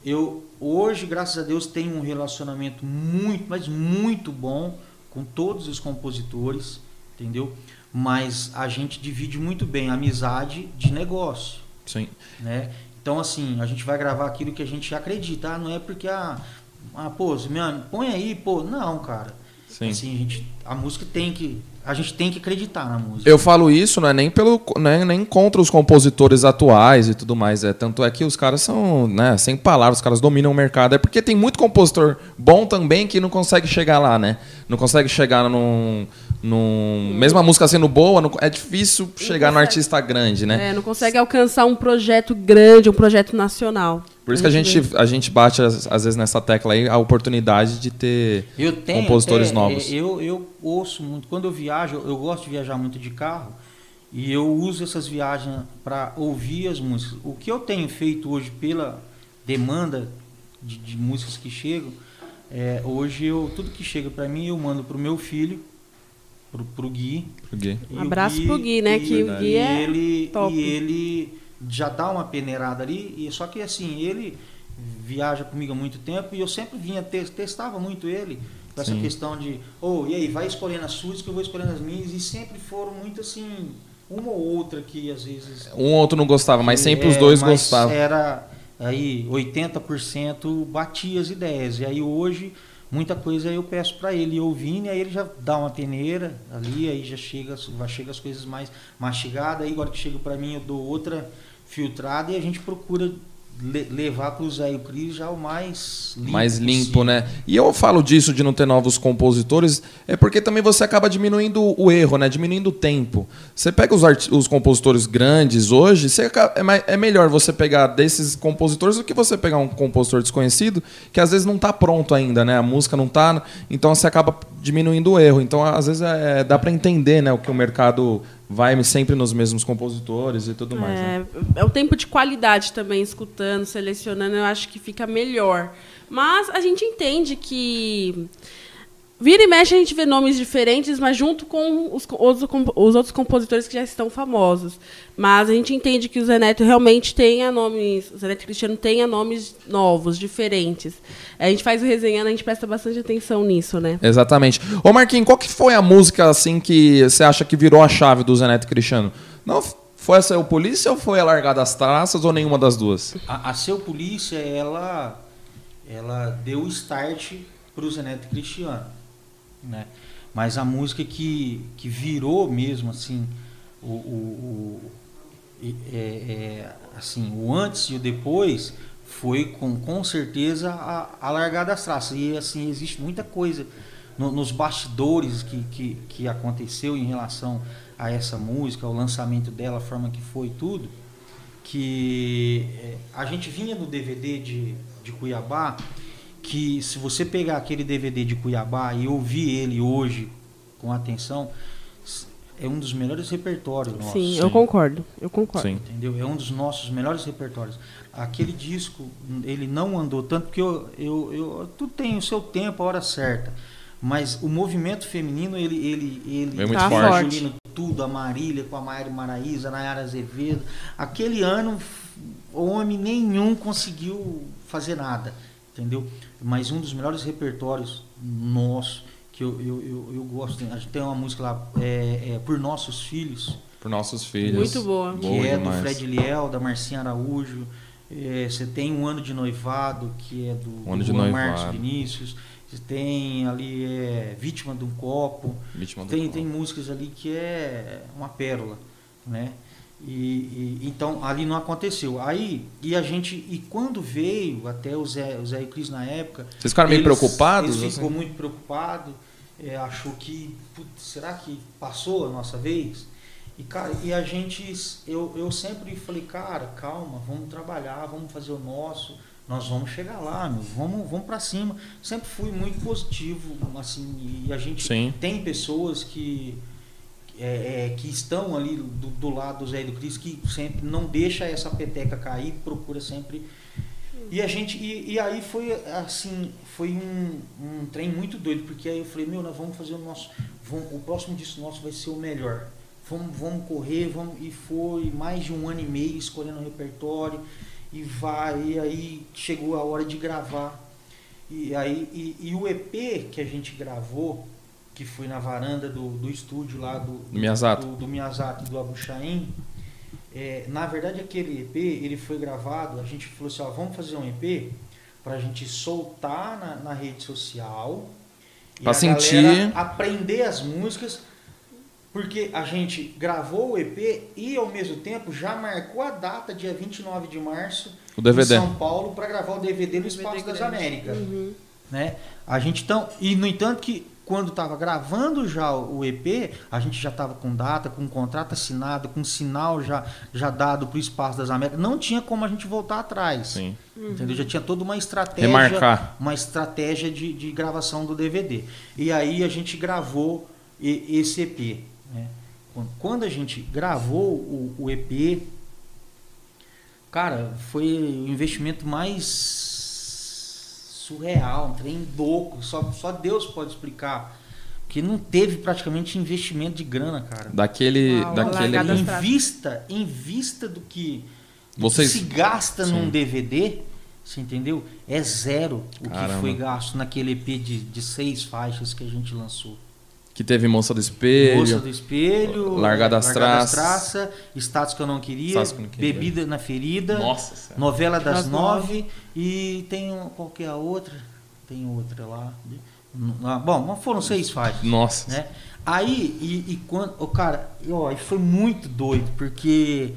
eu hoje, graças a Deus, tenho um relacionamento muito, mas muito bom com todos os compositores, entendeu? Mas a gente divide muito bem a amizade de negócio. Sim. Né? Então, assim, a gente vai gravar aquilo que a gente acredita. Ah, não é porque, ah, ah pô, põe aí, pô. Não, cara. Sim. Assim, a, gente, a música tem que a gente tem que acreditar na música. Eu falo isso, não é nem pelo, né, nem contra os compositores atuais e tudo mais. É tanto é que os caras são, né, sem palavras, os caras dominam o mercado. É porque tem muito compositor bom também que não consegue chegar lá, né? Não consegue chegar num, num mesmo a música sendo boa, não, é difícil chegar consegue, no artista grande, né? É, não consegue alcançar um projeto grande, um projeto nacional. Por isso que a gente, a gente bate, às, às vezes, nessa tecla aí, a oportunidade de ter tenho, compositores novos. Eu, eu ouço muito. Quando eu viajo, eu gosto de viajar muito de carro. E eu uso essas viagens para ouvir as músicas. O que eu tenho feito hoje pela demanda de, de músicas que chegam, é, hoje eu tudo que chega para mim eu mando para o meu filho, pro, pro Gui. Pro Gui. Um abraço o, pro Gui, né? E, que o Gui é ele, top. E ele já dá uma peneirada ali, e só que assim, ele viaja comigo há muito tempo e eu sempre vinha, testava muito ele com essa Sim. questão de, oh, e aí, vai escolhendo as suas que eu vou escolhendo as minhas, e sempre foram muito assim, uma ou outra que às vezes. Um ou outro não gostava, mas sempre é, os dois gostavam. Era aí 80% batia as ideias. E aí hoje muita coisa eu peço para ele ouvindo, e aí ele já dá uma peneira ali, aí já chega, já chega as coisas mais mastigadas, aí agora que chega para mim eu dou outra filtrada e a gente procura levar para o Zé e o Cris já o mais limpo. Mais limpo, possível. né? E eu falo disso de não ter novos compositores, é porque também você acaba diminuindo o erro, né? Diminuindo o tempo. Você pega os, os compositores grandes hoje, é, é melhor você pegar desses compositores do que você pegar um compositor desconhecido, que às vezes não está pronto ainda, né? A música não está, então você acaba diminuindo o erro. Então, às vezes, é, dá para entender né, o que o mercado vai sempre nos mesmos compositores e tudo mais. É, né? é o tempo de qualidade também, escutando, selecionando, eu acho que fica melhor. Mas a gente entende que Vira e mexe a gente vê nomes diferentes, mas junto com os, os, os, outros compositores que já estão famosos. Mas a gente entende que o Zé Neto realmente tenha nomes, o Zé Neto Cristiano tenha nomes novos, diferentes. A gente faz o resenhando, a gente presta bastante atenção nisso, né? Exatamente. Ô Marquinhos, qual que foi a música assim que você acha que virou a chave do Zé Neto Cristiano? Não foi a Seu Polícia ou foi a Largada das Traças ou nenhuma das duas? A, a Seu Polícia, ela, ela deu o start para o Zé Neto Cristiano né? Mas a música que, que virou mesmo assim o, o, o é, é, assim o antes e o depois foi com, com certeza a, a largada das traças e assim existe muita coisa no, nos bastidores que, que, que aconteceu em relação a essa música, o lançamento dela, a forma que foi tudo, que é, a gente vinha no DVD de, de Cuiabá que se você pegar aquele DVD de Cuiabá e ouvir ele hoje com atenção, é um dos melhores repertórios nossos. Sim, eu concordo. Eu concordo. Sim. Entendeu? É um dos nossos melhores repertórios. Aquele disco, ele não andou tanto porque eu, eu, eu tudo tem o seu tempo, a hora certa. Mas o movimento feminino, ele ele ele é muito tá forte. tudo, a Marília com a Maíra Maraíza, a Nayara Azevedo. Aquele ano homem nenhum conseguiu fazer nada, entendeu? mas um dos melhores repertórios nossos, que eu, eu, eu, eu gosto, a gente tem uma música lá, é, é, Por Nossos Filhos. Por Nossos Filhos. Muito boa. Que boa é demais. do Fred Liel, da Marcinha Araújo. É, você tem Um Ano de Noivado, que é do, um ano do de Marcos Vinícius. Você tem ali é, Vítima de um Copo. Vítima tem, copo. tem músicas ali que é uma pérola, né? E, e, então ali não aconteceu. Aí e a gente e quando veio até o Zé, o Zé e o Cris na época, vocês ficaram meio preocupados? Ele ficou muito preocupado, é, achou que putz, será que passou a nossa vez? E cara, e a gente eu, eu sempre falei, cara, calma, vamos trabalhar, vamos fazer o nosso, nós vamos chegar lá, meu, vamos vamos para cima. Sempre fui muito positivo, assim, e a gente Sim. tem pessoas que é, é, que estão ali do, do, lado do Zé e do Cris, que sempre não deixa essa peteca cair, procura sempre. E a gente. E, e aí foi assim, foi um, um trem muito doido, porque aí eu falei, meu, nós vamos fazer o nosso. Vamos, o próximo disco nosso vai ser o melhor. Vamos, vamos correr, vamos. E foi mais de um ano e meio escolhendo o repertório. E vai, e aí chegou a hora de gravar. E aí, e, e o EP que a gente gravou, que foi na varanda do, do estúdio lá do, do Miyazaki do, do, Miyazaki, do é, na verdade aquele EP ele foi gravado, a gente falou assim, ó, vamos fazer um EP para a gente soltar na, na rede social para sentir. aprender as músicas porque a gente gravou o EP e ao mesmo tempo já marcou a data dia 29 de março o DVD. em São Paulo para gravar o DVD no Espaço das Américas uhum. né? A gente então e no entanto que quando estava gravando já o EP, a gente já estava com data, com contrato assinado, com sinal já, já dado para o Espaço das Américas. Não tinha como a gente voltar atrás. Sim. Entendeu? Já tinha toda uma estratégia. Remarcar. Uma estratégia de, de gravação do DVD. E aí a gente gravou esse EP. Né? Quando a gente gravou o, o EP, cara, foi o investimento mais surreal, um trem louco, só, só Deus pode explicar. Que não teve praticamente investimento de grana, cara. Daquele. Ah, daquele... Em vista, em vista do que, do Vocês... que se gasta Sim. num DVD, você entendeu? É zero o Caramba. que foi gasto naquele EP de, de seis faixas que a gente lançou. Que teve Moça do Espelho. Moça do Espelho. Largada das Traças. Traça, Status que eu não queria. Que eu não queria. Bebida na Ferida. Nossa Novela das, nove. E tem qual que é a outra? Tem outra lá. Ah, bom, foram seis faixas. Nossa. Né? Aí, e, e quando. Oh, cara, ó, foi muito doido, porque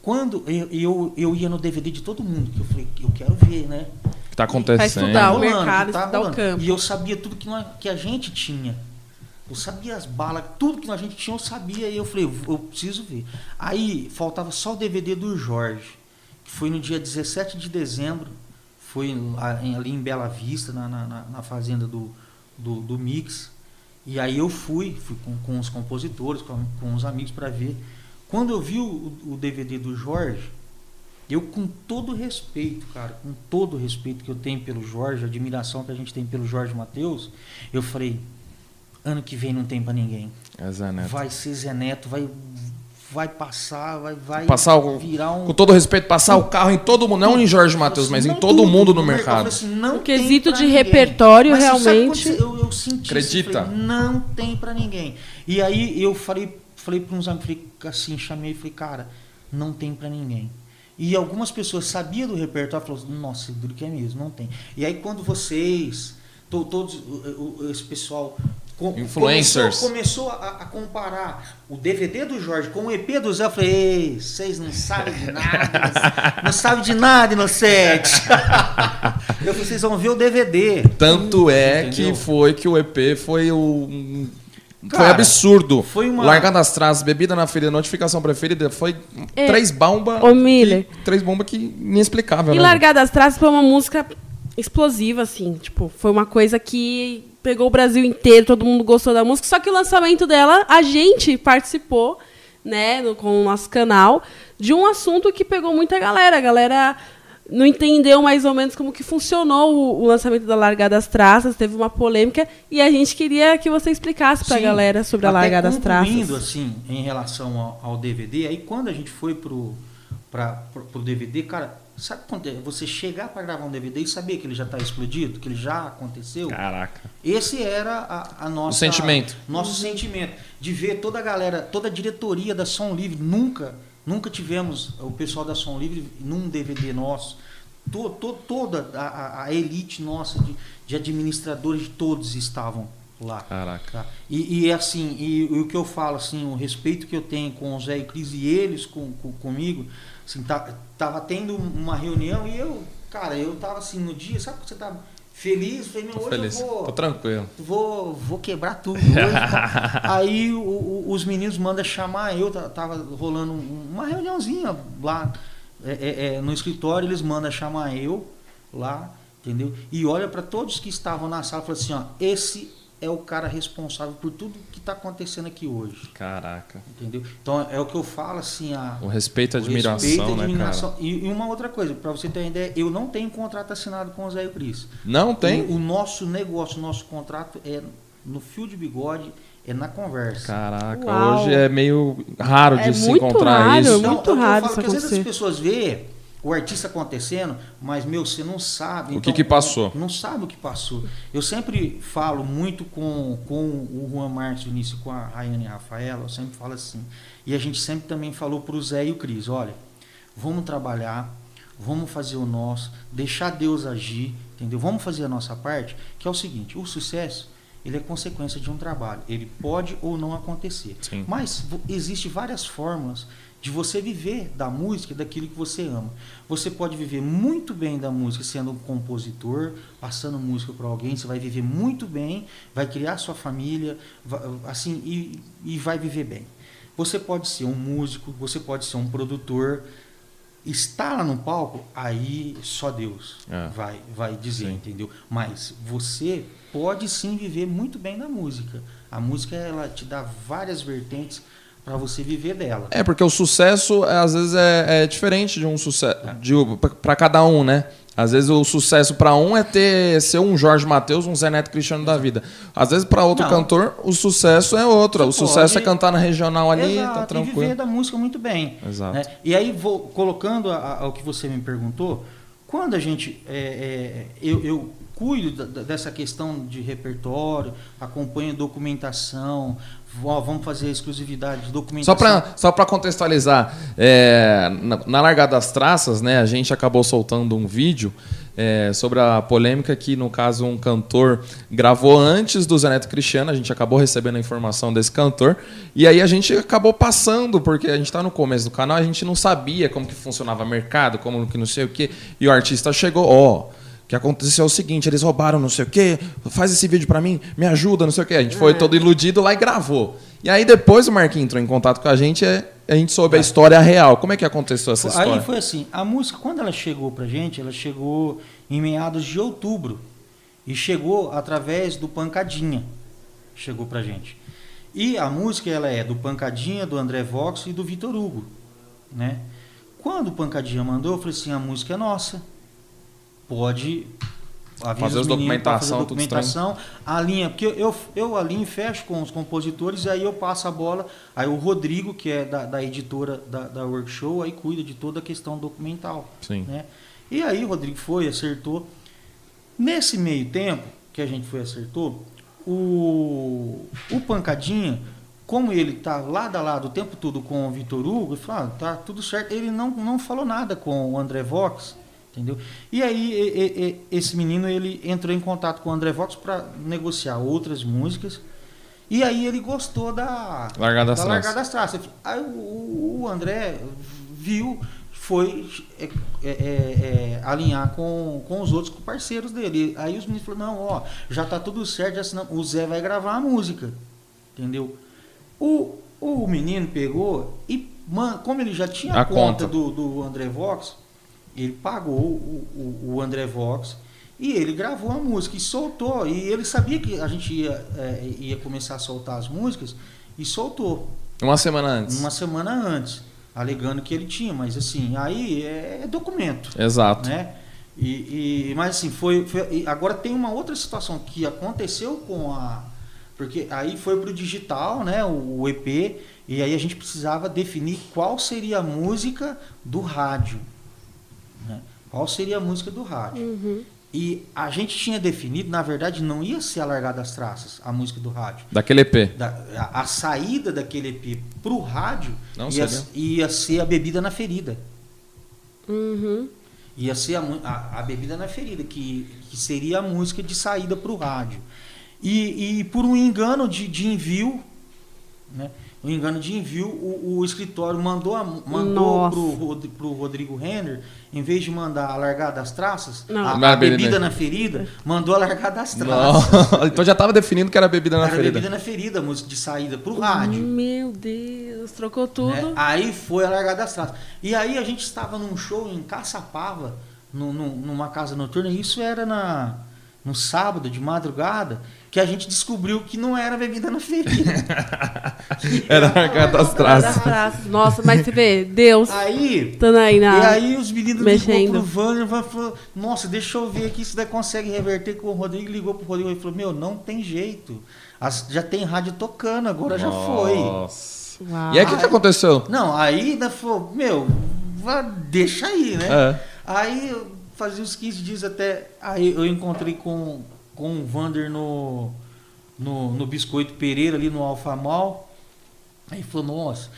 quando eu, eu, eu ia no DVD de todo mundo, que eu falei, eu quero ver, né? O que tá acontecendo? Pra estudar o mercado, tá estudar o campo. E eu sabia tudo que, nós, que a gente tinha. Eu sabia as balas, tudo que a gente tinha eu sabia. E eu falei, eu preciso ver. Aí faltava só o DVD do Jorge, que foi no dia 17 de dezembro. Foi ali em Bela Vista, na, na, na fazenda do, do, do, Mix. E aí eu fui, fui com, com os compositores, com, com os amigos para ver. Quando eu vi o, o, DVD do Jorge, Eu, com todo respeito, cara, com todo respeito que eu tenho pelo Jorge, a admiração que a gente tem pelo Jorge Matheus, eu falei, ano que vem não tem para ninguém. É Zé Neto. Vai ser Zé Neto, vai, vai passar, vai, vai Passar o, virar um. com todo respeito, passar o carro em todo mundo, não em Jorge Matheus, mas em todo tudo mundo no mercado. assim, não O quesito de ninguém. repertório, Mas realmente- Eu, eu senti isso, Acredita? falei, não tem pra ninguém. E aí eu falei, falei para uns amigos, falei assim, chamei e falei, cara, não tem pra ninguém. E algumas pessoas sabiam do repertório, falaram, nossa, duro que é mesmo, não tem. E aí quando vocês, to- todos, esse pessoal co- Influencers. começou, começou a, a comparar o DVD do Jorge com o EP do Zé, eu falei, "Ei, vocês não sabem de nada, não sabem de nada, inocente. eu falei, vocês vão ver o DVD. Tanto é Entendeu? que foi que o EP foi o. um- foi Cara, absurdo. foi uma- Largada das traças, bebida na ferida, notificação preferida. Foi É. três bombas. Ô, Miller. que- Três bombas que inexplicável, E né? Largada das Traças foi uma música explosiva, assim. Tipo, foi uma coisa que pegou o Brasil inteiro, todo mundo gostou da música. Só que o lançamento dela, a gente participou, né, no- com o nosso canal, de um assunto que pegou muita galera. A galera não entendeu mais ou menos como que funcionou o, o lançamento da Largada das Traças, teve uma polêmica, e a gente queria que você explicasse pra Sim, galera sobre a Largada das Traças. assim, em relação ao, ao DVD, aí quando a gente foi pro, pra, pro, pro DVD, cara, sabe quando é você chegar para gravar um DVD e saber que ele já está explodido, que ele já aconteceu? Caraca. Esse era a, a nossa. O sentimento. Nosso sentimento. De ver toda a galera, toda a diretoria da Som Livre. Nunca, nunca tivemos o pessoal da Som Livre num DVD nosso. To, to- toda a, a- elite nossa de, de administradores, todos estavam lá. Caraca. Tá? E, e é assim, e, e o que eu falo, assim, o respeito que eu tenho com o Zé e Cris e eles com, com- comigo, assim, tá, tava tendo uma reunião e eu, cara, eu tava assim no dia, sabe que você tá feliz? Falei, meu, hoje feliz. eu vou, Tô tranquilo. vou, vou quebrar tudo. Hoje, tá? Aí o- o- os meninos mandam chamar eu, tá- tava rolando um- uma reuniãozinha lá é, é, é, no escritório, eles mandam chamar eu lá, entendeu? E olha para todos que estavam na sala e fala assim, ó, esse é o cara responsável por tudo que está acontecendo aqui hoje, Caraca. entendeu? Então é o que eu falo assim, a O respeito e a o admiração, respeito, a né, admiração. cara? E, e uma outra coisa, para você ter uma ideia, eu não tenho contrato assinado com o Zé e o Cris. Não tem? O, o nosso negócio, o nosso contrato é no fio de bigode, é na conversa. Caraca, Uau. hoje é meio raro de É se muito encontrar raro, isso. muito é o que eu raro falo, isso que às vezes as pessoas vê o artista acontecendo, mas meu, você não sabe. então, O que que passou? Não sabe o que passou. Eu sempre falo muito com, com o Juan Marques Vinícius, com a Rayane e a Rafaela, eu sempre falo assim. E a gente sempre também falou para o Zé e o Cris, olha, vamos trabalhar, vamos fazer o nosso, deixar Deus agir, entendeu? Vamos fazer a nossa parte, que é o seguinte, o sucesso, ele é consequência de um trabalho. Ele pode ou não acontecer. Sim. Mas vo- existe várias fórmulas de você viver da música, daquilo que você ama. Você pode viver muito bem da música sendo um compositor, passando música para alguém, você vai viver muito bem, vai criar sua família, assim, e, e vai viver bem. Você pode ser um músico, você pode ser um produtor, estar lá no palco, aí só Deus É. vai, vai dizer, Sim. entendeu? Mas você pode sim viver muito bem da música. A música ela te dá várias vertentes para você viver dela. É, porque o sucesso, é, às vezes, é, é diferente de um sucesso. para cada um, né? Às vezes o sucesso para um é ter ser um Jorge Mateus, um Zé Neto Cristiano da vida. Às vezes para outro Não. cantor, o sucesso é outro. O Você sucesso pode- é cantar na regional ali, Exato, tá e tranquilo. viver da música muito bem. Exato. né? E aí, vou, colocando ao que você me perguntou, quando a gente. é, é, eu, eu cuido dessa questão de repertório, acompanho documentação, ó, vamos fazer exclusividade de Só documentação. para só pra contextualizar, é, na, na largada das traças, né, a gente acabou soltando um vídeo é, sobre a polêmica que, no caso, um cantor gravou antes do Zé Neto Cristiano. A gente acabou recebendo a informação desse cantor. E aí a gente acabou passando, porque a gente está no começo do canal, a gente não sabia como que funcionava o mercado, como que não sei o quê. E o artista chegou, ó. O que aconteceu é o seguinte, eles roubaram não sei o quê, faz esse vídeo pra mim, me ajuda, não sei o quê. A gente foi todo iludido lá e gravou. E aí depois o Marquinhos entrou em contato com a gente e a gente soube a história real. Como é que aconteceu essa história? Aí foi assim, a música, quando ela chegou pra gente, ela chegou em meados de outubro. E chegou através do Pancadinha. Chegou pra gente. E a música ela é do Pancadinha, do André Vox e do Vitor Hugo. Né? Quando o Pancadinha mandou, eu falei assim, a música é nossa. Pode avisa Fazer os documentação, fazer documentação, a linha, porque eu, eu alinho e fecho com os compositores, e aí eu passo a bola, aí o Rodrigo, que é da, da editora da, da Workshow, aí cuida de toda a questão documental. Sim. Né? E aí o Rodrigo foi, acertou. Nesse meio tempo que a gente foi acertou, o, o Pancadinha, como ele tá lado a lado o tempo todo com o Vitor Hugo, ele falou, ah, tá tudo certo. Ele não, não falou nada com o André Vox, entendeu? E aí e- e- esse menino ele entrou em contato com o André Vox para negociar outras músicas. E aí ele gostou da Largada das da Traças. Largada das Traças. Aí o, o André viu, foi é, é, é, alinhar com, com os outros parceiros dele. Aí os meninos falaram, não, ó, já tá tudo certo, já o Zé vai gravar a música. Entendeu? O, o menino pegou e, man, como ele já tinha A a conta, conta. Do, do André Vox, ele pagou o, o, o André Vox e ele gravou a música e soltou. E ele sabia que a gente ia, é, ia começar a soltar as músicas e soltou Uma semana antes. uma semana antes, alegando que ele tinha, mas assim, aí é, é documento, Exato. né? E, e- mas assim, foi, foi- agora tem uma outra situação que aconteceu com a porque aí foi pro digital, né, o, o EP, e aí a gente precisava definir qual seria a música do rádio, né? Qual seria a música do rádio? Uhum. E a gente tinha definido, na verdade, não ia ser a largada das traças, a música do rádio Daquele EP. da- a, a saída daquele EP pro rádio Não ia, ia ser a bebida na ferida. Uhum. Ia ser a, a, a bebida na ferida, que, que seria a música de saída pro rádio. E, e por um engano de, de envio, né? Um engano de envio, o, o escritório mandou, a, mandou Nossa. pro, pro Rodrigo Renner, em vez de mandar a largada das traças, Não. a, Na a bebida na ferida, mandou a largada das traças. Não. então já tava definindo que era bebida na Era ferida. bebida na ferida, a música de saída pro rádio. Meu Deus, trocou né? tudo. Aí foi a largada das traças. E aí a gente estava num show em Caçapava, no, no- numa casa noturna, e isso era na, no sábado, de madrugada, que a gente descobriu que não era bebida na ferida. Era traças. traças. Nossa, mas você vê, Deus Aí. aí na. E aí os meninos mexendo. ligou pro Vander e falou, nossa, deixa eu ver aqui se daí consegue reverter com o Rodrigo. Ligou pro Rodrigo e falou, meu, não tem jeito. As- já tem rádio tocando, agora já foi. Nossa. Uau. E aí o que, que aconteceu? Não, aí ainda falou, meu, deixa aí, né? É. Aí fazia uns 15 dias até. Aí eu encontrei com, com o Vander no, no, no Biscoito Pereira, ali no Alfamal. Aí falou, nossa,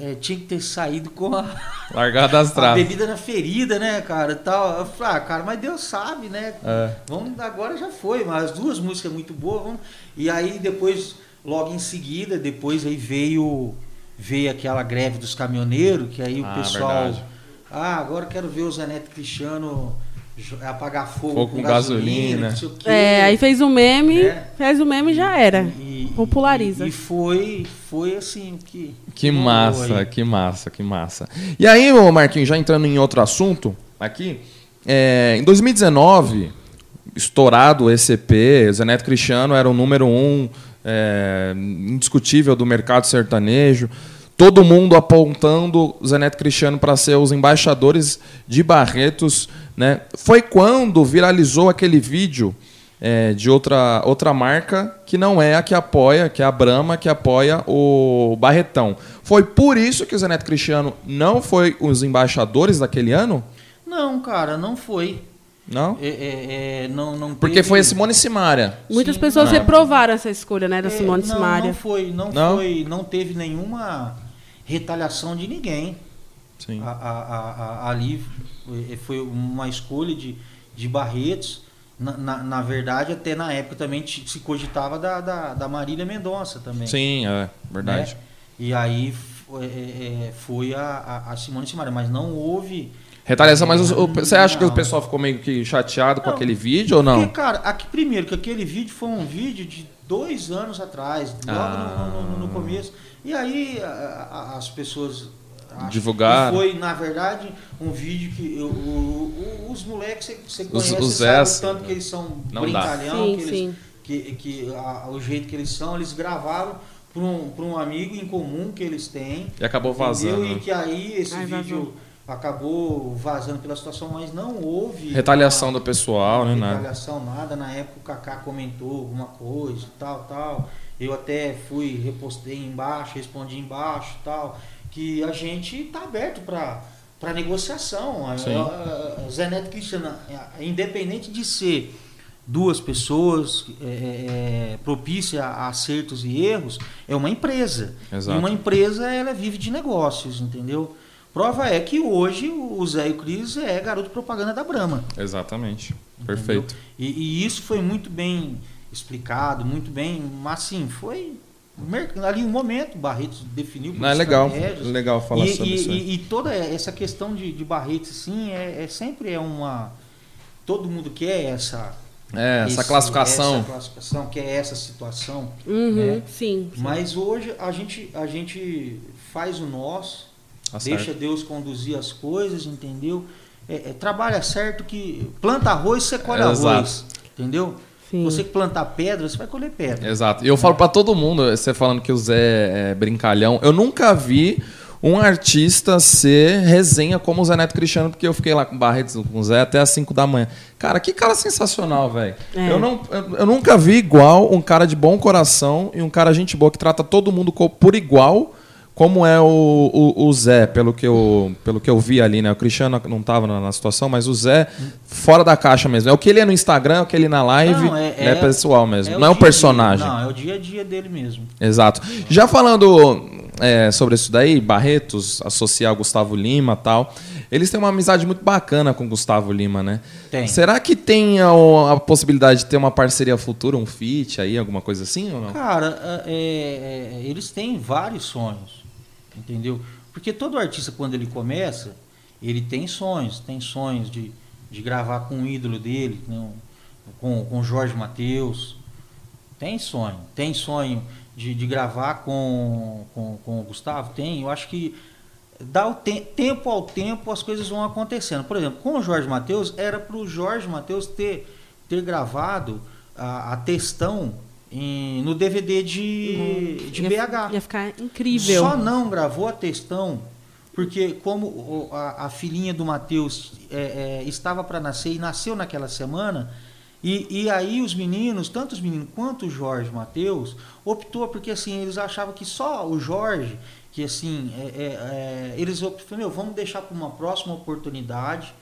é, tinha que ter saído com a, Largada das a traças. bebida na ferida, né, cara? Tal. Eu falei, ah, cara, mas Deus sabe, né? É. Vamos, agora já foi, mas as duas músicas muito boas. Vamos... E aí depois, logo em seguida, depois aí veio, veio aquela greve dos caminhoneiros, que aí Ah, o pessoal. verdade. Ah, agora quero ver o Zé Neto Cristiano apagar fogo, Fogo com, com gasolina, gasolina. não sei o quê. É, aí fez o meme, Né? fez o meme e já era. E- Populariza. E, e foi, foi assim que. Que massa, que massa, que massa. E aí, ô Marquinhos, já entrando em outro assunto aqui, é, em 2019, estourado o ECP, Zé Neto Cristiano era o número um é, indiscutível do mercado sertanejo. Todo mundo apontando Zé Neto Cristiano para ser os embaixadores de Barretos. Né? Foi quando viralizou aquele vídeo é, de outra, outra marca que não é a que apoia, que é a Brahma, que apoia o Barretão. Foi por isso que o Zé Neto Cristiano não foi os embaixadores daquele ano? Não, cara, não foi. Não? É, é, é, não, não Porque teve- foi a Simone Simaria. Muitas Sim, pessoas não. reprovaram essa escolha, né, da É, Simone não, Simaria. Não foi, não, Não? foi, não teve nenhuma retaliação de ninguém. Sim. A, a, a, ali foi uma escolha de, de Barretos. Na, na, na verdade, até na época também se cogitava da, da, da Marília Mendonça também. Sim, é verdade. né? E aí foi, é, é, foi a, a, Simone Simaria, mas não houve. Retaliação, mas o- você acha que o Não. pessoal ficou meio que chateado com Não. aquele vídeo ou não? Porque, cara, aqui, primeiro, que aquele vídeo foi um vídeo de dois anos atrás, logo Ah. no, no- no começo. E aí a- a- as pessoas. Divulgaram. Foi, na verdade, um vídeo que eu- o- o- os moleques você- Os- conhece, os você sabe o tanto que eles são Não dá. brincalhão, Sim, que, eles, sim. que, que a- o jeito que eles são, eles gravaram para um, pra um amigo em comum que eles têm. E acabou Entendeu? vazando. E que aí esse Ai, vídeo vazou. Acabou vazando pela situação, mas não houve. Retaliação do pessoal, né? Nada. Retaliação, nada. Na época o Kaká comentou alguma coisa, tal, tal. Eu até fui, repostei embaixo, respondi embaixo, tal. Que a gente tá aberto para para negociação. Sim. Zé Neto Cristiano, é, independente de ser duas pessoas é, é, propícia a acertos e erros, é uma empresa. Exato. E uma empresa ela vive de negócios, entendeu? Prova é que hoje o Zé e o Cris é garoto propaganda da Brahma. Exatamente. entendeu? Perfeito. E, e isso foi muito bem explicado, muito bem, mas assim, foi ali um momento, o Barretos definiu Não, é legal. Legal falar e, sobre e- isso. aí. e- e toda essa questão de, de Barretos, assim, é, é sempre é uma. Todo mundo quer essa. É, essa esse- classificação. Essa classificação, quer essa situação. Uhum, né? sim. sim. Mas hoje a gente, a gente faz o nosso, Tá deixa. Deus conduzir as coisas, entendeu? É, é, trabalha certo que planta arroz, você colhe Exato. arroz. Entendeu? Sim. Você que plantar pedra, você vai colher pedra. Exato. E eu falo pra todo mundo, você falando que o Zé é brincalhão, eu nunca vi um artista ser resenha como o Zé Neto Cristiano, porque eu fiquei lá com o Barretos, com o Zé até às 5 da manhã. Cara, que cara sensacional, velho. É. Eu, não, eu, eu nunca vi igual um cara de bom coração e um cara gente boa que trata todo mundo por igual, como é o, o, o Zé, pelo que, eu, pelo que eu vi ali, né? O Cristiano não tava na, na situação, mas o Zé, fora da caixa mesmo. É o que ele é no Instagram, é o que ele é na live, Não, é- ele é, é- pessoal mesmo. o não é um a dia. personagem. Não, é o dia a dia dele mesmo. Exato. Já falando é, sobre isso daí, Barretos, associar o Gustavo Lima e tal, eles têm uma amizade muito bacana com o Gustavo Lima, né? Tem. Será que tem a, a possibilidade de ter uma parceria futura, um feat aí, alguma coisa assim ou não? Cara, é, é, eles têm vários sonhos, entendeu? Porque todo artista, quando ele começa, ele tem sonhos. Tem sonhos de, de gravar com um ídolo dele, né, um- com, com Jorge Mateus. Tem sonho. Tem sonho de, de gravar com, com, com o Gustavo? Tem. Eu acho que dá o te- tempo ao tempo as coisas vão acontecendo. Por exemplo, com o Jorge Mateus, era para o Jorge Mateus ter, ter gravado a, a textão em- no DVD de, de ia, BH. Ia ficar incrível. Só não gravou a textão porque como a, a filhinha do Matheus é, é, estava para nascer e nasceu naquela semana, e, e aí os meninos, tanto os meninos quanto o Jorge Matheus, optou porque assim, eles achavam que só o Jorge, que assim, é, é, é, eles optaram, meu, vamos deixar para uma próxima oportunidade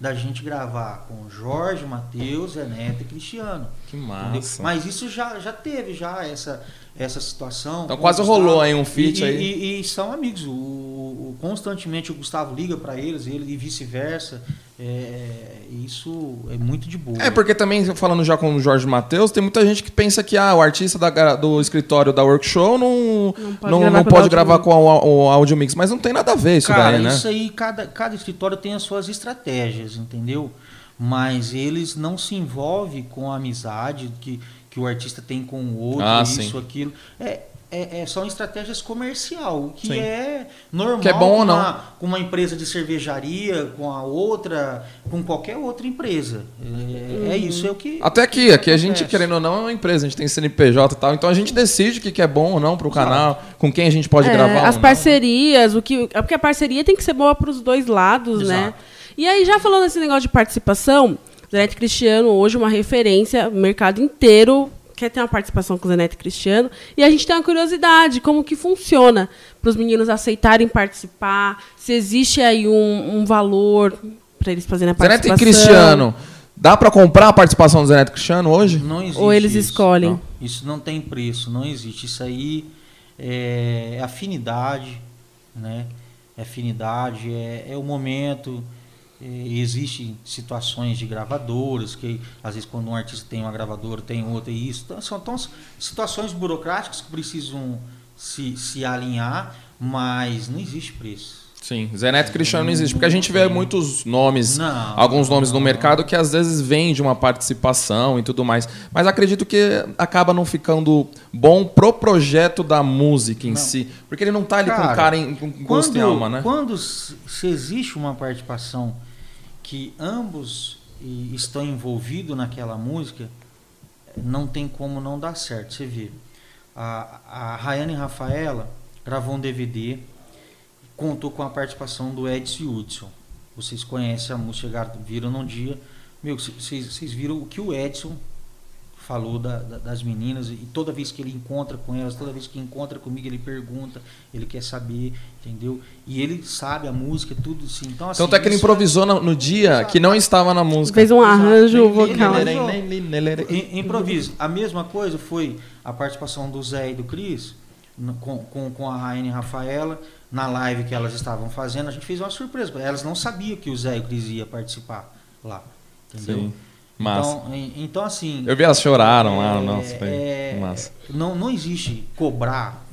da gente gravar com Jorge, Matheus, Neto e Cristiano. Que Entendeu? massa. Mas isso já, já teve já essa, essa situação. Então quase Gustavo. rolou aí um feat e, aí. E, e são amigos. O, o- constantemente o Gustavo liga para eles, ele e vice-versa. É, isso é muito de boa. É, porque também, falando já com o Jorge Matheus, tem muita gente que pensa que ah, o artista da do escritório da Workshow não, Não pode não, gravar não com o pode Audio gravar Mix. com o, o Audio Mix, mas não tem nada a ver isso Cara, daí, né? isso aí, cada, cada escritório tem as suas estratégias, entendeu? Mas eles não se envolvem com a amizade que, que o artista tem com o outro, Ah, isso, sim. aquilo. É, é, é- são estratégias comercial, o que Sim. é normal Que é bom ou com, não. uma, com uma empresa de cervejaria, com a outra, com qualquer outra empresa. É, é isso, é o que. Até aqui, aqui a gente, querendo ou não, é uma empresa, a gente tem CNPJ e tal, então a gente decide o que que é bom ou não pro Exato. canal, com quem a gente pode É, gravar. As ou não. parcerias, o que, é porque a parceria tem que ser boa para os dois lados, né? Exato. E aí, já falando desse negócio de participação, Zanetti Cristiano, hoje uma referência, o mercado inteiro quer ter uma participação com o Zanetti Cristiano. E a gente tem uma curiosidade, como que funciona para os meninos aceitarem participar, se existe aí um, um valor para eles fazerem a Zé Neto participação. e Cristiano, dá pra comprar a participação do Zé Neto e Cristiano hoje? Não existe Ou eles isso. escolhem? Não. Isso não tem preço, não existe. Isso aí é afinidade, né? É afinidade, é, é o momento. Existem situações de gravadoras, que às vezes quando um artista tem uma gravadora, tem outra, e isso. Então, são então, situações burocráticas que precisam se, se alinhar, mas não existe preço. Sim, Zé Neto Cristiano não existe, porque a gente vê muitos nomes, Não, alguns nomes no não. mercado que às vezes vêm de uma participação e tudo mais, mas acredito que acaba não ficando bom pro projeto da música em Não. si, porque ele não tá ali com Cara, cara em com gosto e alma, né? Quando se existe uma participação que ambos estão envolvidos naquela música, não tem como não dar certo. Você vê, a, a Rayane Rafaela gravou um DVD contou com a participação do Edson Hudson. Vocês conhecem a música, viram num dia. Meu, vocês viram o que o Edson falou da, da, das meninas e toda vez que ele encontra com elas, toda vez que encontra comigo, ele pergunta, ele quer saber, entendeu? E ele sabe a música, tudo assim. Então, assim, Tanto é que ele improvisou no, no dia que não estava na música. Fez um arranjo vocal. Improviso. A mesma coisa foi a participação do Zé e do Cris com, com, com a Raine e a Rafaela na live que elas estavam fazendo. A gente fez uma surpresa. Elas não sabiam que o Zé e o Cris ia participar lá. Entendeu? Sim. Massa. Então, então, assim. Eu vi elas choraram lá, é, nossa, foi é, massa. Não, não existe cobrar.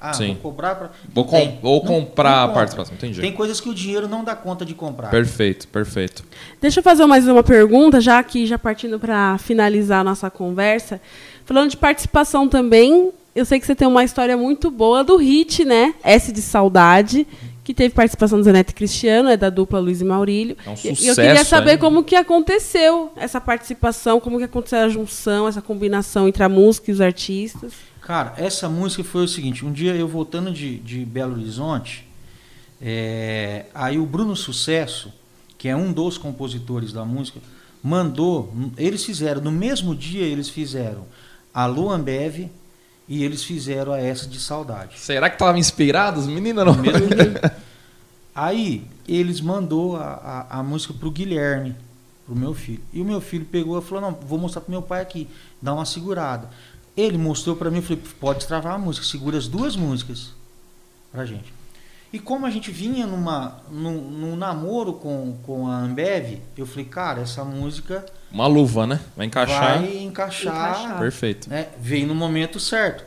Ah, Sim. vou cobrar pra. Vou com, tem, ou não, comprar não a participação, entendi. Tem coisas que o dinheiro não dá conta de comprar. Perfeito, perfeito. Deixa eu fazer mais uma pergunta, já aqui, já partindo para finalizar a nossa conversa. Falando de participação também, eu sei que você tem uma história muito boa do hit, né? S de Saudade que teve participação do Zeneto Cristiano, é da dupla Luiz e Maurílio. É um sucesso, e eu queria saber hein? como que aconteceu essa participação, como que aconteceu a junção, essa combinação entre a música e os artistas. Cara, essa música foi o seguinte, um dia eu voltando de, de Belo Horizonte, é, aí o Bruno Sucesso, que é um dos compositores da música, mandou, eles fizeram, no mesmo dia eles fizeram a Luan Beve, e eles fizeram a essa de saudade. Será que estavam inspirados, menina? Não? Mesmo Aí eles mandou a, a, a música pro Guilherme, pro meu filho. E o meu filho pegou e falou: "Não, vou mostrar pro meu pai aqui, dá uma segurada". Ele mostrou para mim, eu falei: "Pode travar a música, segura as duas músicas pra gente". E como a gente vinha numa, num, num, namoro com, com a Ambev, eu falei, cara, essa música. Uma luva, né? Vai encaixar. Vai encaixar. encaixar. Perfeito. Né? Veio no momento certo.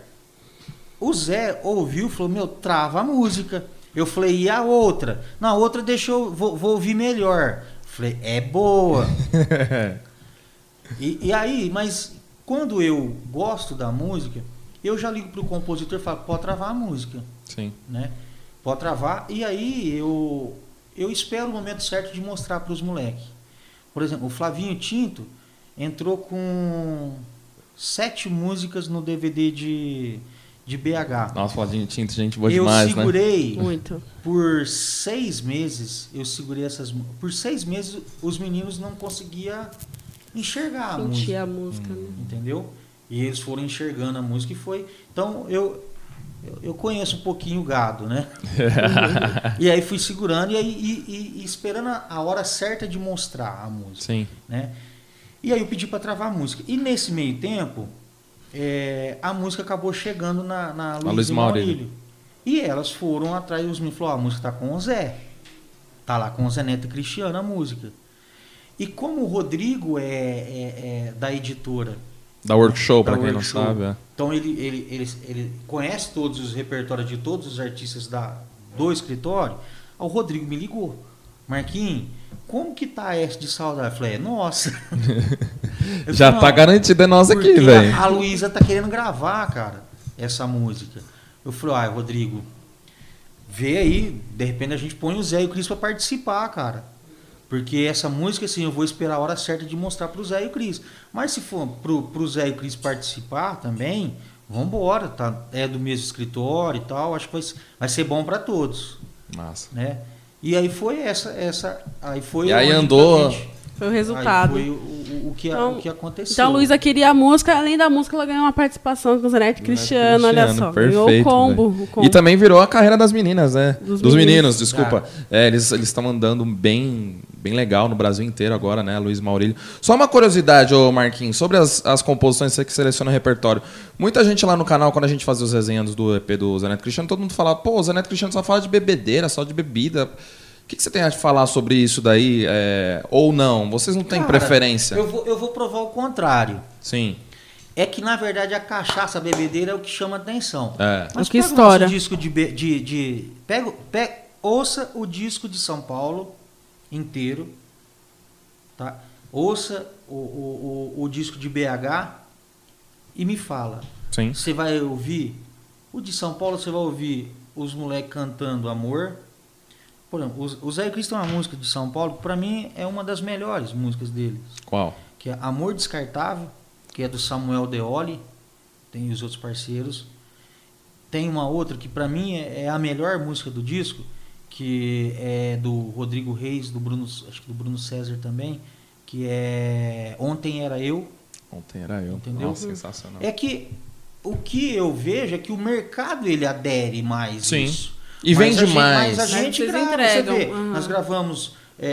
O Zé ouviu e falou: Meu, trava a música. Eu falei: E a outra? Na outra deixou, vou, vou ouvir melhor. falei: É boa. e, e aí, mas quando eu gosto da música, eu já ligo pro compositor e falo: Pode travar a música. Sim. Né? Pode travar. E aí eu, eu espero o momento certo de mostrar para os moleques. Por exemplo, o Flavinho Tinto entrou com sete músicas no DVD de, de BH. Nossa, Flavinho Tinto, gente boa eu demais, né? segurei né? Muito. por seis meses, eu segurei essas Por seis meses os meninos não conseguiam enxergar Sentir a música. a música, né? Entendeu? E eles foram enxergando a música e foi. Então eu, eu, eu conheço um pouquinho o gado, né? e aí fui segurando e, aí, e, e, esperando a hora certa de mostrar a música. Sim. Né? E aí eu pedi para travar a música. E nesse meio tempo, é, a música acabou chegando na, na Luiz, Luiz Maurílio. Maurílio. E elas foram atrás, os me falaram, a música tá com o Zé. Tá lá com o Zé Neto e Cristiano a música. E como o Rodrigo é, é, é da editora da workshop, para quem workshop. não sabe. É. Então ele, ele, ele, ele conhece todos os repertórios de todos os artistas da, do escritório. O Rodrigo me ligou. Marquinhos, como que tá essa de saudade? Eu falei, é nossa. Eu Já falei, tá garantida nossa aqui, velho. A, a Luísa tá querendo gravar, cara, essa música. Eu falei, ah, Rodrigo, vê aí, de repente a gente põe o Zé e o Cris pra participar, cara. Porque essa música, assim, eu vou esperar a hora certa de mostrar pro Zé e o Cris. Mas se for pro, pro Zé e o Cris participar também, vambora, tá? É do mesmo escritório e tal, acho que vai, vai ser bom para todos. Massa. Né? E aí foi essa, essa. Aí foi e aí andou. Foi o resultado. Aí foi o, o, que, então, o que aconteceu. Então a Luísa queria a música, além da música, ela ganhou uma participação com o Zanetti Cristiano, Cristiano, olha só. Perfeito, ganhou o combo, o combo, E também virou a carreira das meninas, né? Dos, Dos meninos, meninos, desculpa. Ah. É, eles estão andando bem bem legal no Brasil inteiro agora, né? Luiz Maurílio. Só uma curiosidade, ô Marquinhos, sobre as, as composições você que seleciona o repertório. Muita gente lá no canal, quando a gente fazia os resenhas do EP do Zaneto Cristiano, todo mundo falava, pô, o Zaneto Cristiano só fala de bebedeira, só de bebida. O que, que você tem a falar sobre isso daí? É, ou não? Vocês não têm Cara, preferência? Eu vou, eu vou provar o contrário. Sim. É que, na verdade, a cachaça, a bebedeira é o que chama atenção. É. Mas que história. disco de, de, de pega, pega, ouça o disco de São Paulo inteiro Tá? Ouça o, o, o, o disco de BH e me fala. Sim. Você vai ouvir o de São Paulo, você vai ouvir os moleques cantando Amor. Por exemplo, o Zé Cristo é uma música de São Paulo, para mim é uma das melhores músicas deles. Qual? Que é Amor Descartável, que é do Samuel Deoli, tem os outros parceiros. Tem uma outra que para mim é, é a melhor música do disco, que é do Rodrigo Reis, do Bruno, acho que do Bruno César também, que é Ontem Era Eu. Ontem era eu. Entendeu? Nossa, sensacional. É que o que eu vejo é que o mercado ele adere mais Sim. isso. E Mas vende gente- mais. Mas a gente vocês grava, entregam, você vê, aham. nós gravamos é,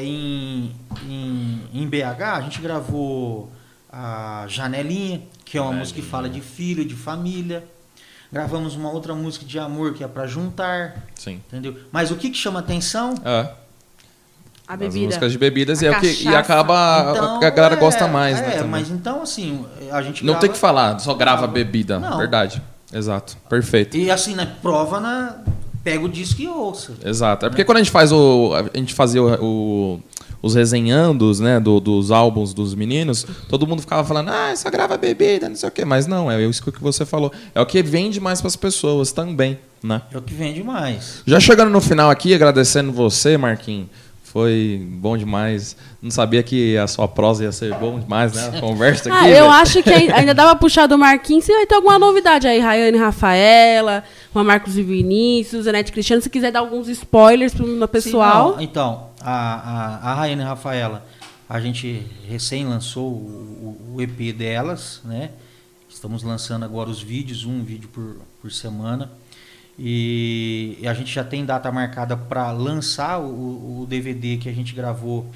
é, em, em, em BH, a gente gravou a Janelinha, que é uma música que fala de filho, de família. Gravamos uma outra música de amor que é para juntar, Sim. entendeu? Mas o que, que chama atenção? É. A As bebida. músicas de bebidas A e, é o que, e acaba. Então, a galera é, gosta mais, é, né? também. mas então assim, a gente Não grava- tem que falar, só grava bebida. Não. Verdade. Exato. Perfeito. E assim, né, prova na pega o disco e ouça. Exato. É porque quando a gente faz o. A gente fazia o. o- os resenhandos, né, do- dos álbuns dos meninos, todo mundo ficava falando, ah, só grava bebida, não sei o quê. Mas não, é isso que você falou. É o que vende mais para as pessoas também, né? É o que vende mais. Já chegando no final aqui, agradecendo você, Marquinhos. Foi bom demais. Não sabia que a sua prosa ia ser bom demais, né? A conversa aqui. Ah, eu acho que ai- ainda dava pra puxar do Marquinhos. Se vai ter alguma novidade aí, Rayane Rafaela, Juan Marcos e Vinícius, Zanete Cristiano. Se quiser dar alguns spoilers pro meu pessoal. Sim, então, a, a, a Raiane Rafaela, a gente recém lançou o, o- o EP delas, né? Estamos lançando agora os vídeos, um vídeo por, por semana. E, e a gente já tem data marcada para lançar o, o DVD que a gente gravou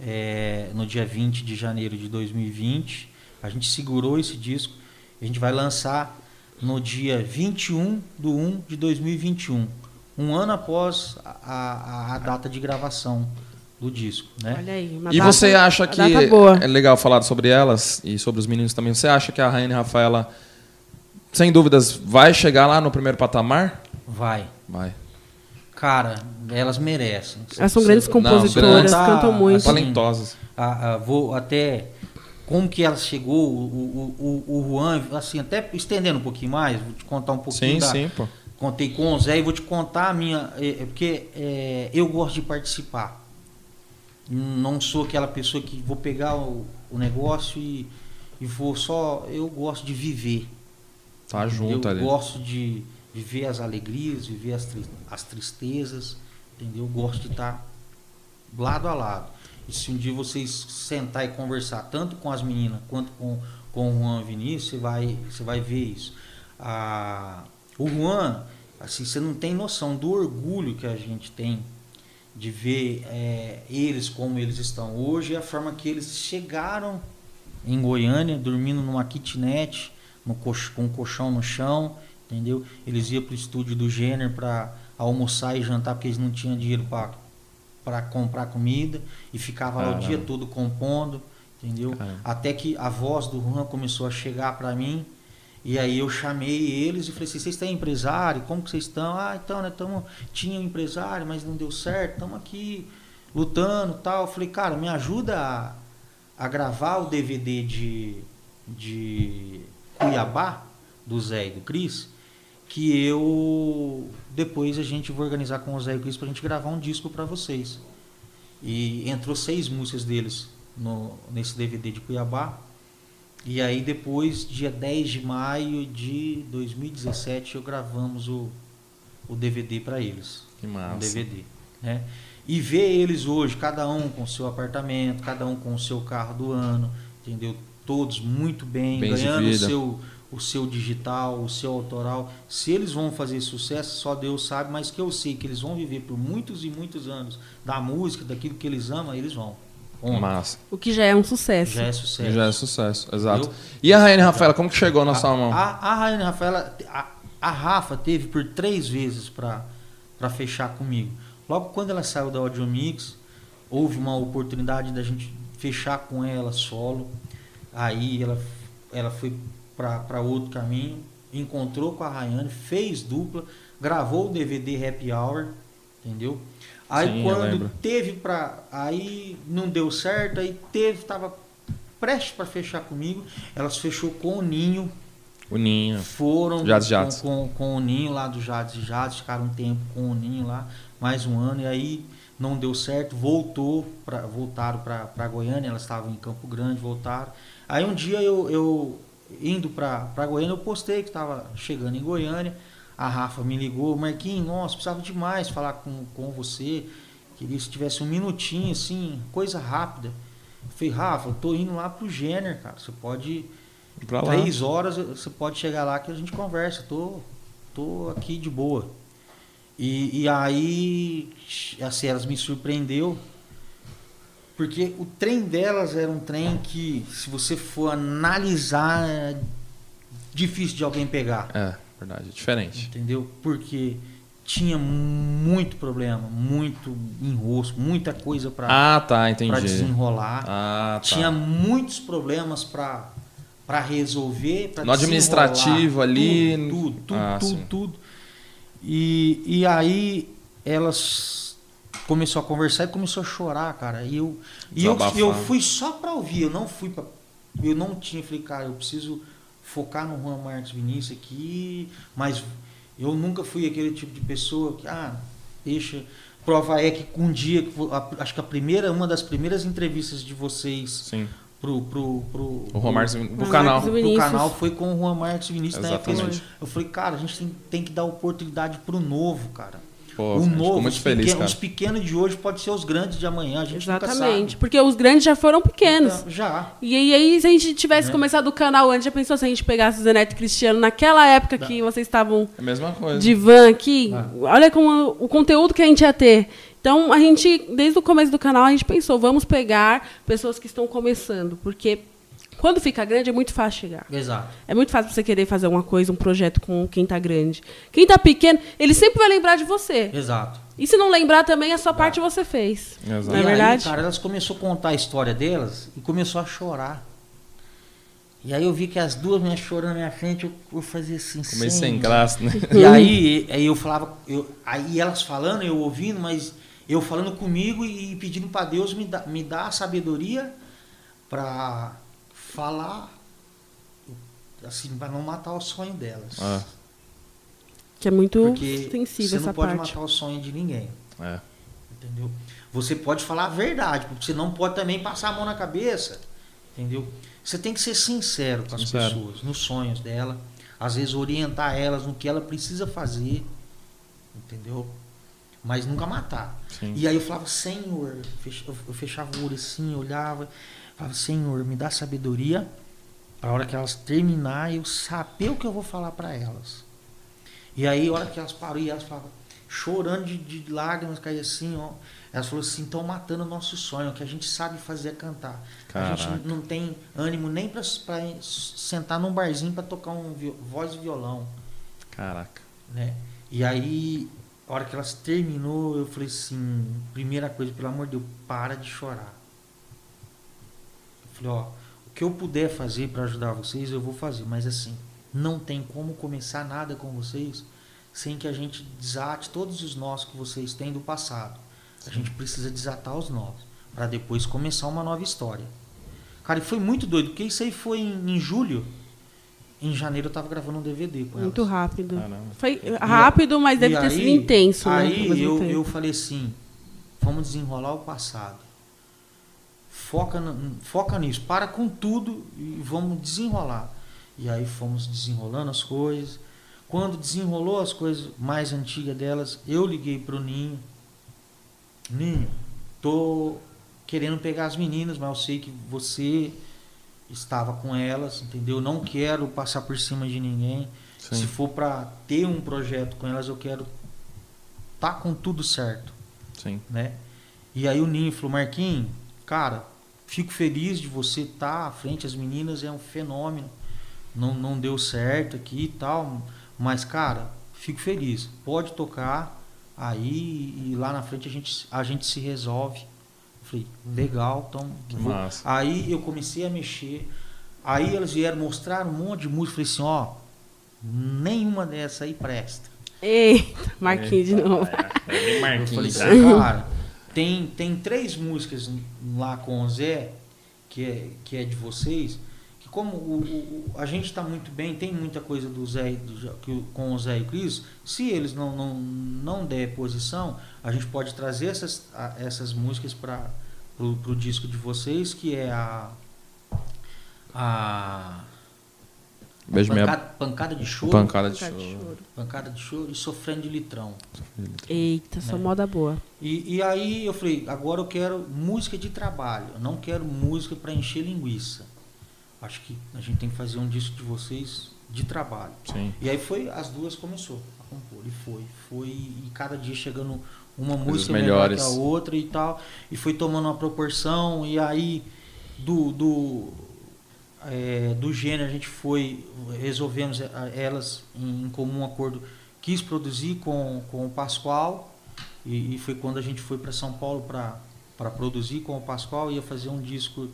é, no dia 20 de janeiro de 2020. A gente segurou esse disco. A gente vai lançar no dia 21 de 1 de 2021, um ano após a, a, a data de gravação do disco. Né? Olha aí. uma E data- você acha que data boa. é legal falar sobre elas e sobre os meninos também? Você acha que a Raine Rafaela, sem dúvidas, vai chegar lá no primeiro patamar? Vai. Vai. Cara, elas merecem. Elas são grandes compositoras, grandes. cantam muito. Assim, Talentosas. a- a- vou até como que ela chegou, o, o, o, o Juan, assim, até estendendo um pouquinho mais, vou te contar um pouquinho Sim, da, sim, pô. contei com o Zé e vou te contar a minha. É, é porque é, eu gosto de participar. Não sou aquela pessoa que vou pegar o, o negócio e, e vou só. Eu gosto de viver. Tá junto eu ali. gosto de viver as alegrias, viver as, tri- as tristezas. Entendeu? Eu gosto de estar lado a lado. E se um dia vocês sentar e conversar tanto com as meninas quanto com, com o Juan Vinícius, você vai, você vai ver isso. Ah, o Juan, assim, você não tem noção do orgulho que a gente tem de ver é, eles como eles estão hoje e a forma que eles chegaram em Goiânia, dormindo numa kitnet, no cox- com um colchão no chão, entendeu? Eles iam para o estúdio do Jenner para almoçar e jantar porque eles não tinham dinheiro para comprar comida e ficava lá o Caramba. dia todo compondo, entendeu? Caramba. Até que a voz do Juan começou a chegar para mim e aí eu chamei eles e falei assim, vocês têm empresário? Como que vocês estão? Ah, então, né, tamo, tinha um empresário, mas não deu certo, estamos aqui lutando tal. Eu falei, cara, me ajuda a, a gravar o DVD de, de Cuiabá, do Zé e do Cris, que eu depois a gente vai organizar com o Zé e o Cris pra gente gravar um disco para vocês. E entrou seis músicas deles no, nesse DVD de Cuiabá. E aí depois, dia 10 de maio de 2017, eu gravamos o, o DVD para eles. Que Um massa. DVD. Né? E ver eles hoje, cada um com seu apartamento, cada um com o seu carro do ano, entendeu? Todos muito bem, Bem ganhando o seu, o seu digital, o seu autoral. Se eles vão fazer sucesso, só Deus sabe, mas que eu sei que eles vão viver por muitos e muitos anos da música, daquilo que eles amam, eles vão. Massa. O que já é um sucesso. Já é sucesso. Já é sucesso, exato. Entendeu? E a Raine Rafaela, como que chegou na sua mão? A, a Rainha Rafaela, a, a Rafa teve por três vezes para fechar comigo. Logo quando ela saiu da Audiomix, houve uma oportunidade da gente fechar com ela solo. Aí ela, ela foi para outro caminho, encontrou com a Rayane, fez dupla, gravou o DVD Happy Hour, entendeu? Aí Sim, quando teve para aí não deu certo, aí teve tava prestes para fechar comigo, elas fechou com o Ninho, O Ninho. foram Jades com, Jades. Com, com o Ninho lá do Jades e Jades, ficaram um tempo com o Ninho lá, mais um ano, e aí não deu certo, voltou pra, voltaram para Goiânia, elas estavam em Campo Grande, voltaram. Aí um dia eu, eu indo para Goiânia, eu postei que estava chegando em Goiânia, a Rafa me ligou, Marquinhos, nossa, precisava demais falar com, com você. Queria se tivesse um minutinho, assim, coisa rápida. Eu falei, Rafa, eu tô indo lá pro Jenner, cara. Você pode. Pra lá. Três horas você pode chegar lá que a gente conversa. Tô, tô aqui de boa. E, e aí, assim, elas me surpreendeu. Porque o trem delas era um trem que, se você for analisar, é difícil de alguém pegar. É, verdade, é diferente. Entendeu? Porque tinha muito problema, muito enrosco, muita coisa para Ah, tá, entendi. desenrolar. Ah, tá. Tinha muitos problemas para para resolver, pra No administrativo ali, tudo, tudo, tudo, ah, tudo, tudo. E, e aí elas começou a conversar e começou a chorar, cara. E eu e eu, eu fui só para ouvir, eu não fui para eu não tinha, falei, cara, eu preciso focar no Juan Marques Vinícius aqui, mas eu nunca fui aquele tipo de pessoa que, ah, deixa. Prova é que um dia, acho que a primeira, uma das primeiras entrevistas de vocês Sim. pro, pro, pro, O Juan Marques do Juan canal. Marques pro canal foi com o Juan Marques Vinícius na época. Exatamente. Eu falei, cara, a gente tem, tem que dar oportunidade pro novo, cara. Pô, o novo, muito os, feliz, pequenos, cara. os pequenos de hoje pode ser os grandes de amanhã. A gente Exatamente. nunca Porque os grandes já foram pequenos. Então, já. E aí, aí, se a gente tivesse Né? começado o canal antes, já pensou se a gente pegasse o Zeneto e Cristiano naquela época Dá. que vocês estavam É a mesma coisa. de van aqui? Ah. Olha como o conteúdo que a gente ia ter. Então, a gente, desde o começo do canal, a gente pensou, vamos pegar pessoas que estão começando. Porque quando fica grande, é muito fácil chegar. Exato. É muito fácil você querer fazer uma coisa, um projeto com quem está grande. Quem está pequeno, ele sempre vai lembrar de você. Exato. E se não lembrar também, a sua parte você fez. Exato. Não é e verdade? aí, cara, elas começou a contar a história delas e começou a chorar. E aí eu vi que as duas me chorando na minha frente, eu, eu fazia assim, Começo sem graça, né? E aí, aí eu falava, eu, aí elas falando, eu ouvindo, mas eu falando comigo e pedindo para Deus me dar me dar a sabedoria para falar, assim, para não matar o sonho delas. Ah, Que é muito Porque sensível você essa não pode parte. matar o sonho de ninguém, é. entendeu? Você pode falar a verdade, porque você não pode também passar a mão na cabeça, entendeu? Você tem que ser sincero com as Sincero. pessoas, nos sonhos dela, às vezes orientar elas no que ela precisa fazer, entendeu? Mas nunca matar. Sim. E aí eu falava, Senhor, eu fechava o olho assim, olhava, falava, Senhor, me dá sabedoria para a hora que elas terminar eu saber o que eu vou falar para elas. E aí, a hora que elas pararam, e elas falavam, chorando de, de lágrimas, caía assim, ó. Elas falaram assim, estão matando o nosso sonho, o que a gente sabe fazer é cantar. A Caraca. gente não tem ânimo nem para sentar num barzinho para tocar um voz e violão Caraca. né? E aí, a hora que elas terminou, eu falei assim, primeira coisa, pelo amor de Deus, para de chorar. Falei, ó, o que eu puder fazer para ajudar vocês, eu vou fazer, mas assim, não tem como começar nada com vocês sem que a gente desate todos os nós que vocês têm do passado. A gente precisa desatar os nós para depois começar uma nova história. Cara, e foi muito doido, porque isso aí foi em, em julho. Em janeiro eu tava gravando um DVD com elas. Muito rápido. Caramba. Foi rápido, mas deve E ter aí- sido intenso, né? Aí mesmo eu, eu falei assim, vamos desenrolar o passado. Foca, foca nisso, para com tudo e vamos desenrolar. E aí fomos desenrolando as coisas. Quando desenrolou as coisas mais antigas delas, eu liguei pro Ninho. Ninho, tô querendo pegar as meninas, mas eu sei que você estava com elas, entendeu? Não quero passar por cima de ninguém. Se Sim. for para ter um projeto com elas, eu quero tá com tudo certo, Sim. né? E aí o Ninho falou, Marquinhos, cara, fico feliz de você estar à frente, as meninas é um fenômeno. Não, não deu certo aqui e tal, mas cara, fico feliz. Pode tocar aí e lá na frente a gente, a gente se resolve. Eu falei, legal, então vou- massa. Aí eu comecei a mexer. Aí elas vieram mostrar um monte de música. Falei assim, ó, nenhuma dessa aí presta. Eita, Marquinhos de novo. É, Eu Marquinhos. falei tá? assim, cara, tem, tem três músicas lá com o Zé, que é, que é de vocês, que como o, o- a gente está muito bem, tem muita coisa do Zé do- com o Zé e o Cris, se eles não, não, não der posição, a gente pode trazer essas, essas músicas para o disco de vocês, que é a. a Beijo minha pancada, pancada de choro. pancada de Pancada de choro. Pancada de choro e sofrendo de litrão. Eita, só Né? moda boa. E, e aí eu falei, agora eu quero música de trabalho, eu não quero música para encher linguiça. Acho que a gente tem que fazer um disco de vocês de trabalho. Sim. E aí foi, as duas começou a compor, e foi, foi, e cada dia chegando uma Coisas música melhor que melhores. a outra e tal, e foi tomando uma proporção, e aí do, do, é, do gênero a gente foi, resolvemos a- elas em, comum acordo, quis produzir com, com o Pascoal, e, e foi quando a gente foi para São Paulo para produzir com o Pascoal, ia fazer um disco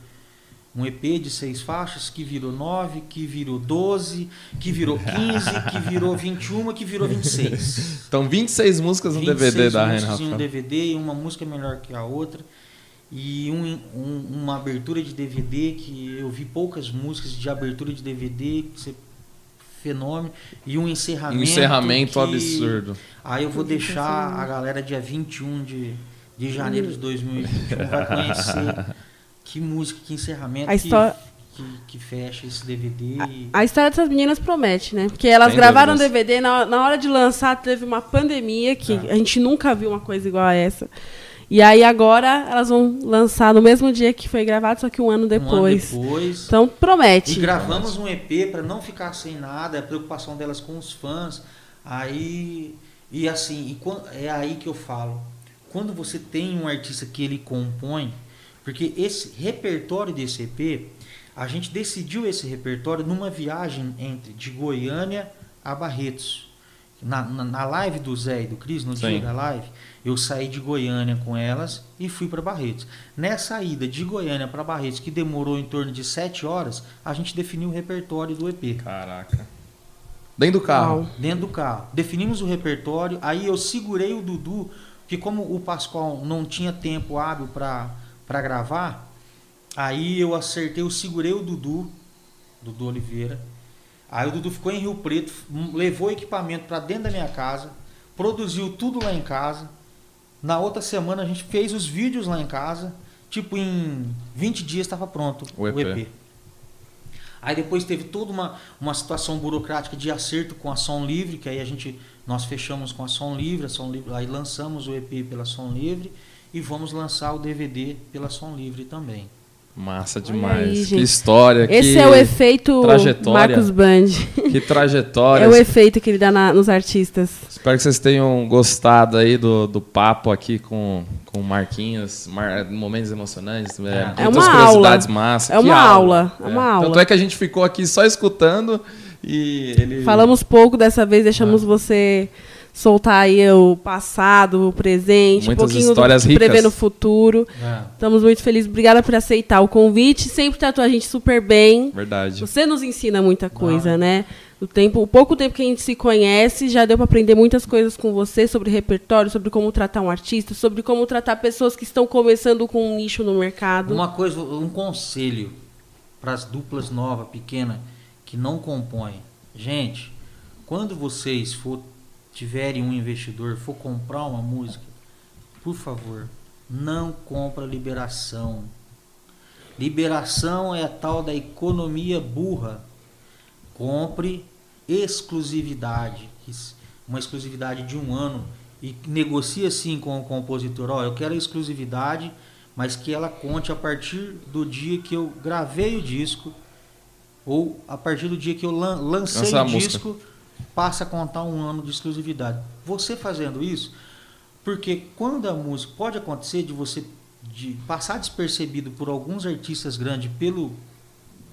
um EP de seis faixas que virou nove, que virou 12, que virou 15, que virou 21, que virou 26. Então, 26 músicas no 26 DVD da músicas Renata. em um DVD e uma música melhor que a outra. E um- um- uma abertura de DVD que eu vi poucas músicas de abertura de DVD, que você fenômeno, e um encerramento. Um encerramento que- absurdo. Aí eu vou deixar a galera dia 21 de, de janeiro de 2021 vai conhecer que música, que encerramento A história- que, que, que fecha esse DVD. e- A história dessas meninas promete, né? Porque elas Sem gravaram dúvidas. DVD, na, na hora de lançar teve uma pandemia que É. a gente nunca viu uma coisa igual a essa. E aí agora elas vão lançar no mesmo dia que foi gravado, só que um ano depois. Um ano depois. Então promete. E gravamos um EP para não ficar sem nada, a preocupação delas com os fãs. Aí e assim, e quan- é aí que eu falo. Quando você tem um artista que ele compõe, porque esse repertório desse EP, a gente decidiu esse repertório numa viagem entre de Goiânia a Barretos. Na, na, na live do Zé e do Cris, no Sim. dia da live, eu saí de Goiânia com elas e fui para Barretos. Nessa ida de Goiânia para Barretos, que demorou em torno de sete horas, a gente definiu o repertório do EP. Caraca. Dentro do carro. Uau. Dentro do carro. Definimos o repertório, aí eu segurei o Dudu, que como o Pascoal não tinha tempo hábil para gravar, aí eu acertei, eu segurei o Dudu, Dudu Oliveira. Aí o Dudu ficou em Rio Preto, levou o equipamento para dentro da minha casa, produziu tudo lá em casa. Na outra semana a gente fez os vídeos lá em casa, tipo em 20 dias estava pronto O EP. Aí depois teve toda uma, uma situação burocrática de acerto com a Som Livre, que aí a gente nós fechamos com a Som Livre, a Som Livre, aí lançamos o EP pela Som Livre e vamos lançar o DVD pela Som Livre também. Massa demais. aí, que história. Esse que, é o efeito. Marcos Band. Que trajetória. É o efeito que ele dá na- nos artistas. Espero que vocês tenham gostado aí do, do papo aqui com, com o Marquinhos. Mar- momentos emocionantes. É, É muitas uma curiosidades massas. É uma aula, é uma aula. Tanto é que a gente ficou aqui só escutando e ele... Falamos pouco dessa vez, deixamos Ah. você soltar aí o passado, o presente, Muitas um pouquinho histórias do que prevê ricas. no futuro. É. Estamos muito felizes. Obrigada por aceitar o convite. Sempre tratou a gente super bem. Verdade. Você nos ensina muita coisa, Ah. né? O tempo, o pouco tempo que a gente se conhece, já deu para aprender muitas coisas com você sobre repertório, sobre como tratar um artista, sobre como tratar pessoas que estão começando com um nicho no mercado. Uma coisa, um conselho para as duplas novas, pequenas, que não compõem. Gente, quando vocês for tiverem um investidor, for comprar uma música, por favor, não compra liberação. Liberação é a tal da economia burra. Compre exclusividade, uma exclusividade de um ano e negocie assim com o compositor, ó, eu quero a exclusividade, mas que ela conte a partir do dia que eu gravei o disco ou a partir do dia que eu lan- lancei Lançar o música. Passa a contar um ano de exclusividade. Você fazendo isso, porque quando a música pode acontecer de você de passar despercebido por alguns artistas grandes pelo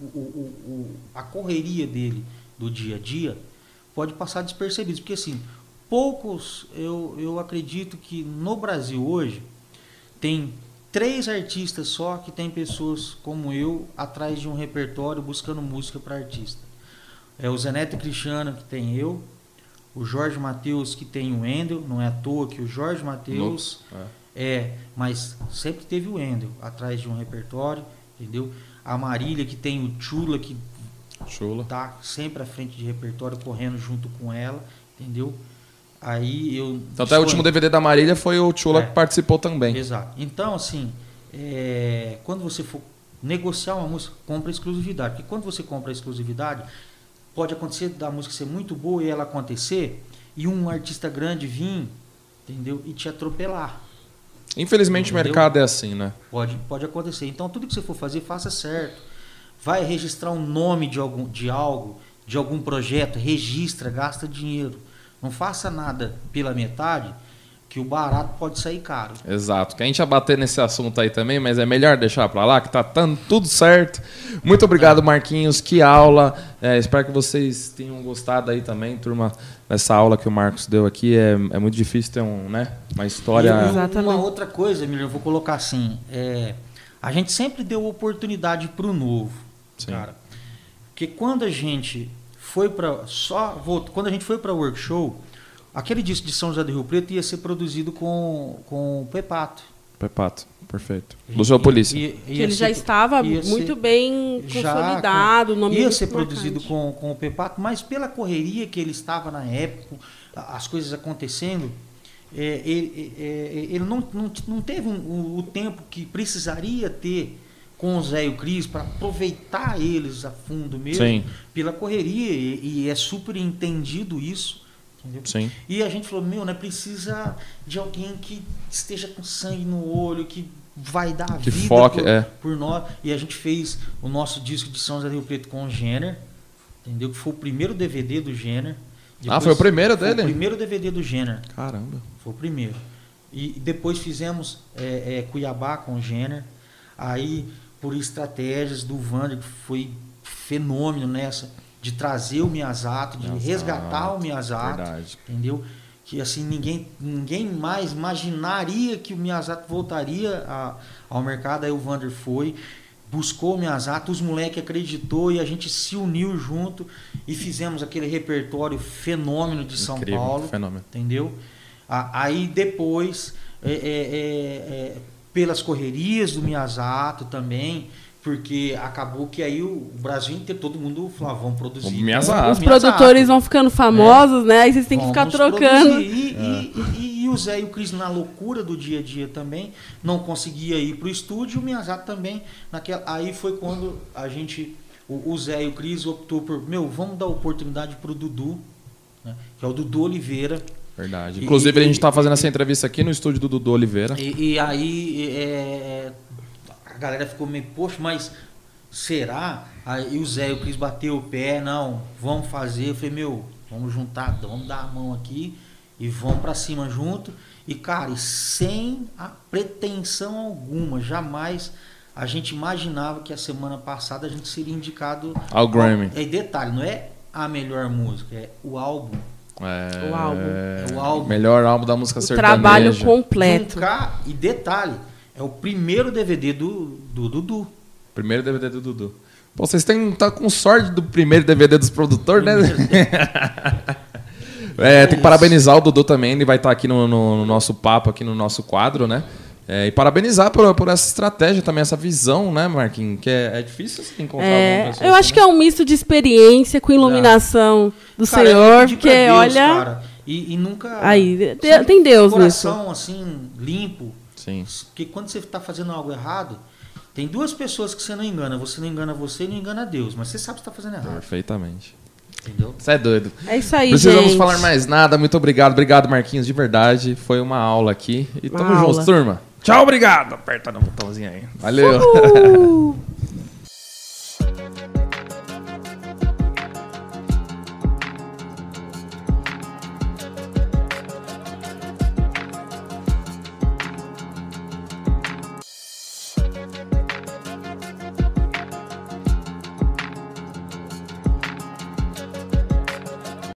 o, o- o- a correria dele do dia a dia, pode passar despercebido. Porque assim, poucos, eu, eu acredito que no Brasil hoje tem três artistas só que tem pessoas como eu atrás de um repertório buscando música para artista. É o Zeneto Cristiano que tem eu, o Jorge Mateus que tem o Wendel, não é à toa que o Jorge Mateus É. é, mas sempre teve o Wendel atrás de um repertório, entendeu? A Marília que tem o Chula que Chula. tá sempre à frente de repertório correndo junto com ela, entendeu? Aí eu Então, até o último DVD da Marília foi o Chula É. que participou também. Exato. Então, assim, é, quando você for negociar uma música, compra exclusividade. Porque quando você compra exclusividade, pode acontecer da música ser muito boa e ela acontecer, e um artista grande vir, entendeu? E te atropelar. Infelizmente Entendeu? o mercado é assim, né? Pode, pode acontecer. Então tudo que você for fazer, faça certo. Vai registrar o nome de algum de algo, de algum projeto, registra, gasta dinheiro. Não faça nada pela metade, que o barato pode sair caro. Exato. Que a gente ia bater nesse assunto aí também, mas é melhor deixar pra lá, que tá tando tudo certo. Muito obrigado, Marquinhos. Que aula. É, espero que vocês tenham gostado aí também, turma, dessa aula que o Marcos deu aqui. É, é muito difícil ter um, né, uma história. E Exatamente. uma outra coisa, Emílio, eu vou colocar assim, é, a gente sempre deu oportunidade para o novo, Sim. cara. Porque quando a gente foi para só quando a gente foi para o workshop, aquele disco de São José do Rio Preto ia ser produzido com com o Pepato. Pepato, perfeito. Do seu polícia. Ia ele já ser- estava ia ser- muito bem consolidado, o nome ia muito ser produzido marcante. com, com o Pepato, mas pela correria que ele estava na época, as coisas acontecendo, é, ele, é, é, ele não, não, não teve um- o, o tempo que precisaria ter com o Zé e o Cris para aproveitar eles a fundo mesmo, Sim. pela correria, e, e é super entendido isso. Entendeu? Sim. E a gente falou, meu, né, precisa de alguém que esteja com sangue no olho, que vai dar a Que vida foque, por, é. por nós. E a gente fez o nosso disco de São José do Rio Preto com o Jenner, entendeu? Que foi o primeiro DVD do Jenner. Ah, foi o primeiro foi dele? o primeiro DVD do Jenner, Caramba. foi o primeiro. E depois fizemos é, é, Cuiabá com o Jenner. Aí, por estratégias do Vander, que foi fenômeno nessa, de trazer o Miyazato, de resgatar o Miyazato Verdade. entendeu? Que assim ninguém, ninguém mais imaginaria que o Miyazato voltaria a- ao mercado. Aí o Vander foi, buscou o Miyazato, os moleques acreditou e a gente se uniu junto e fizemos aquele repertório fenômeno de São Incrível, Paulo, fenômeno. entendeu? Aí depois, é, é, é, é, pelas correrias do Miyazato também, porque acabou que aí o Brasil inteiro, todo mundo falou, vamos produzir. Miyazato. Os produtores vão ficando famosos, né? Aí vocês têm que ficar Vamos trocando. E, e- e- e o Zé e o Cris, na loucura do dia a dia também, não conseguia ir para o estúdio, o Miyazato também. Naquela, aí foi quando a gente, o, o Zé e o Cris optou por, meu, vamos dar oportunidade para o Dudu, né, que é o Dudu Oliveira. Verdade. Inclusive, e- a gente tá fazendo essa entrevista aqui no estúdio do Dudu Oliveira. E, e aí é, a galera ficou meio, poxa, mas será? Aí o Zé e o Cris bateu o pé, não, vamos fazer. Eu falei, meu, vamos juntar, vamos dar a mão aqui e vamos pra cima junto. E, cara, e sem a pretensão alguma, jamais a gente imaginava que a semana passada a gente seria indicado Ao Grammy. E detalhe, não é a melhor música, é o álbum. É, O álbum. É o álbum. Melhor álbum da música O sertaneja. trabalho completo. Juncar, e detalhe, é o primeiro DVD do, do Dudu. Primeiro DVD do Dudu. Pô, vocês têm tá com sorte do primeiro DVD dos produtores, né? É, tem que parabenizar o Dudu também, ele vai estar aqui no, no- no nosso papo, aqui no nosso quadro, né? É, e parabenizar por, por essa estratégia também, essa visão, né, Marquinhos? Que é, é difícil assim, encontrar É, uma pessoa eu assim, acho que é um misto de experiência com iluminação do Cara, eu Senhor, porque Deus, olha. cara, e, e nunca. Aí, tem- sempre tem Deus coração, assim, limpo. Sim. Porque quando você está fazendo algo errado, tem duas pessoas que você não engana. Você não engana você e não engana Deus. Mas você sabe que está fazendo errado. Perfeitamente. Entendeu? Você é doido. É isso aí, Precisamos gente. falar mais nada. Muito obrigado. Obrigado, Marquinhos, de verdade. Foi uma aula aqui. E Uma tamo aula. juntos, turma. Tchau, obrigado. Aperta no botãozinho aí. Valeu. Uh!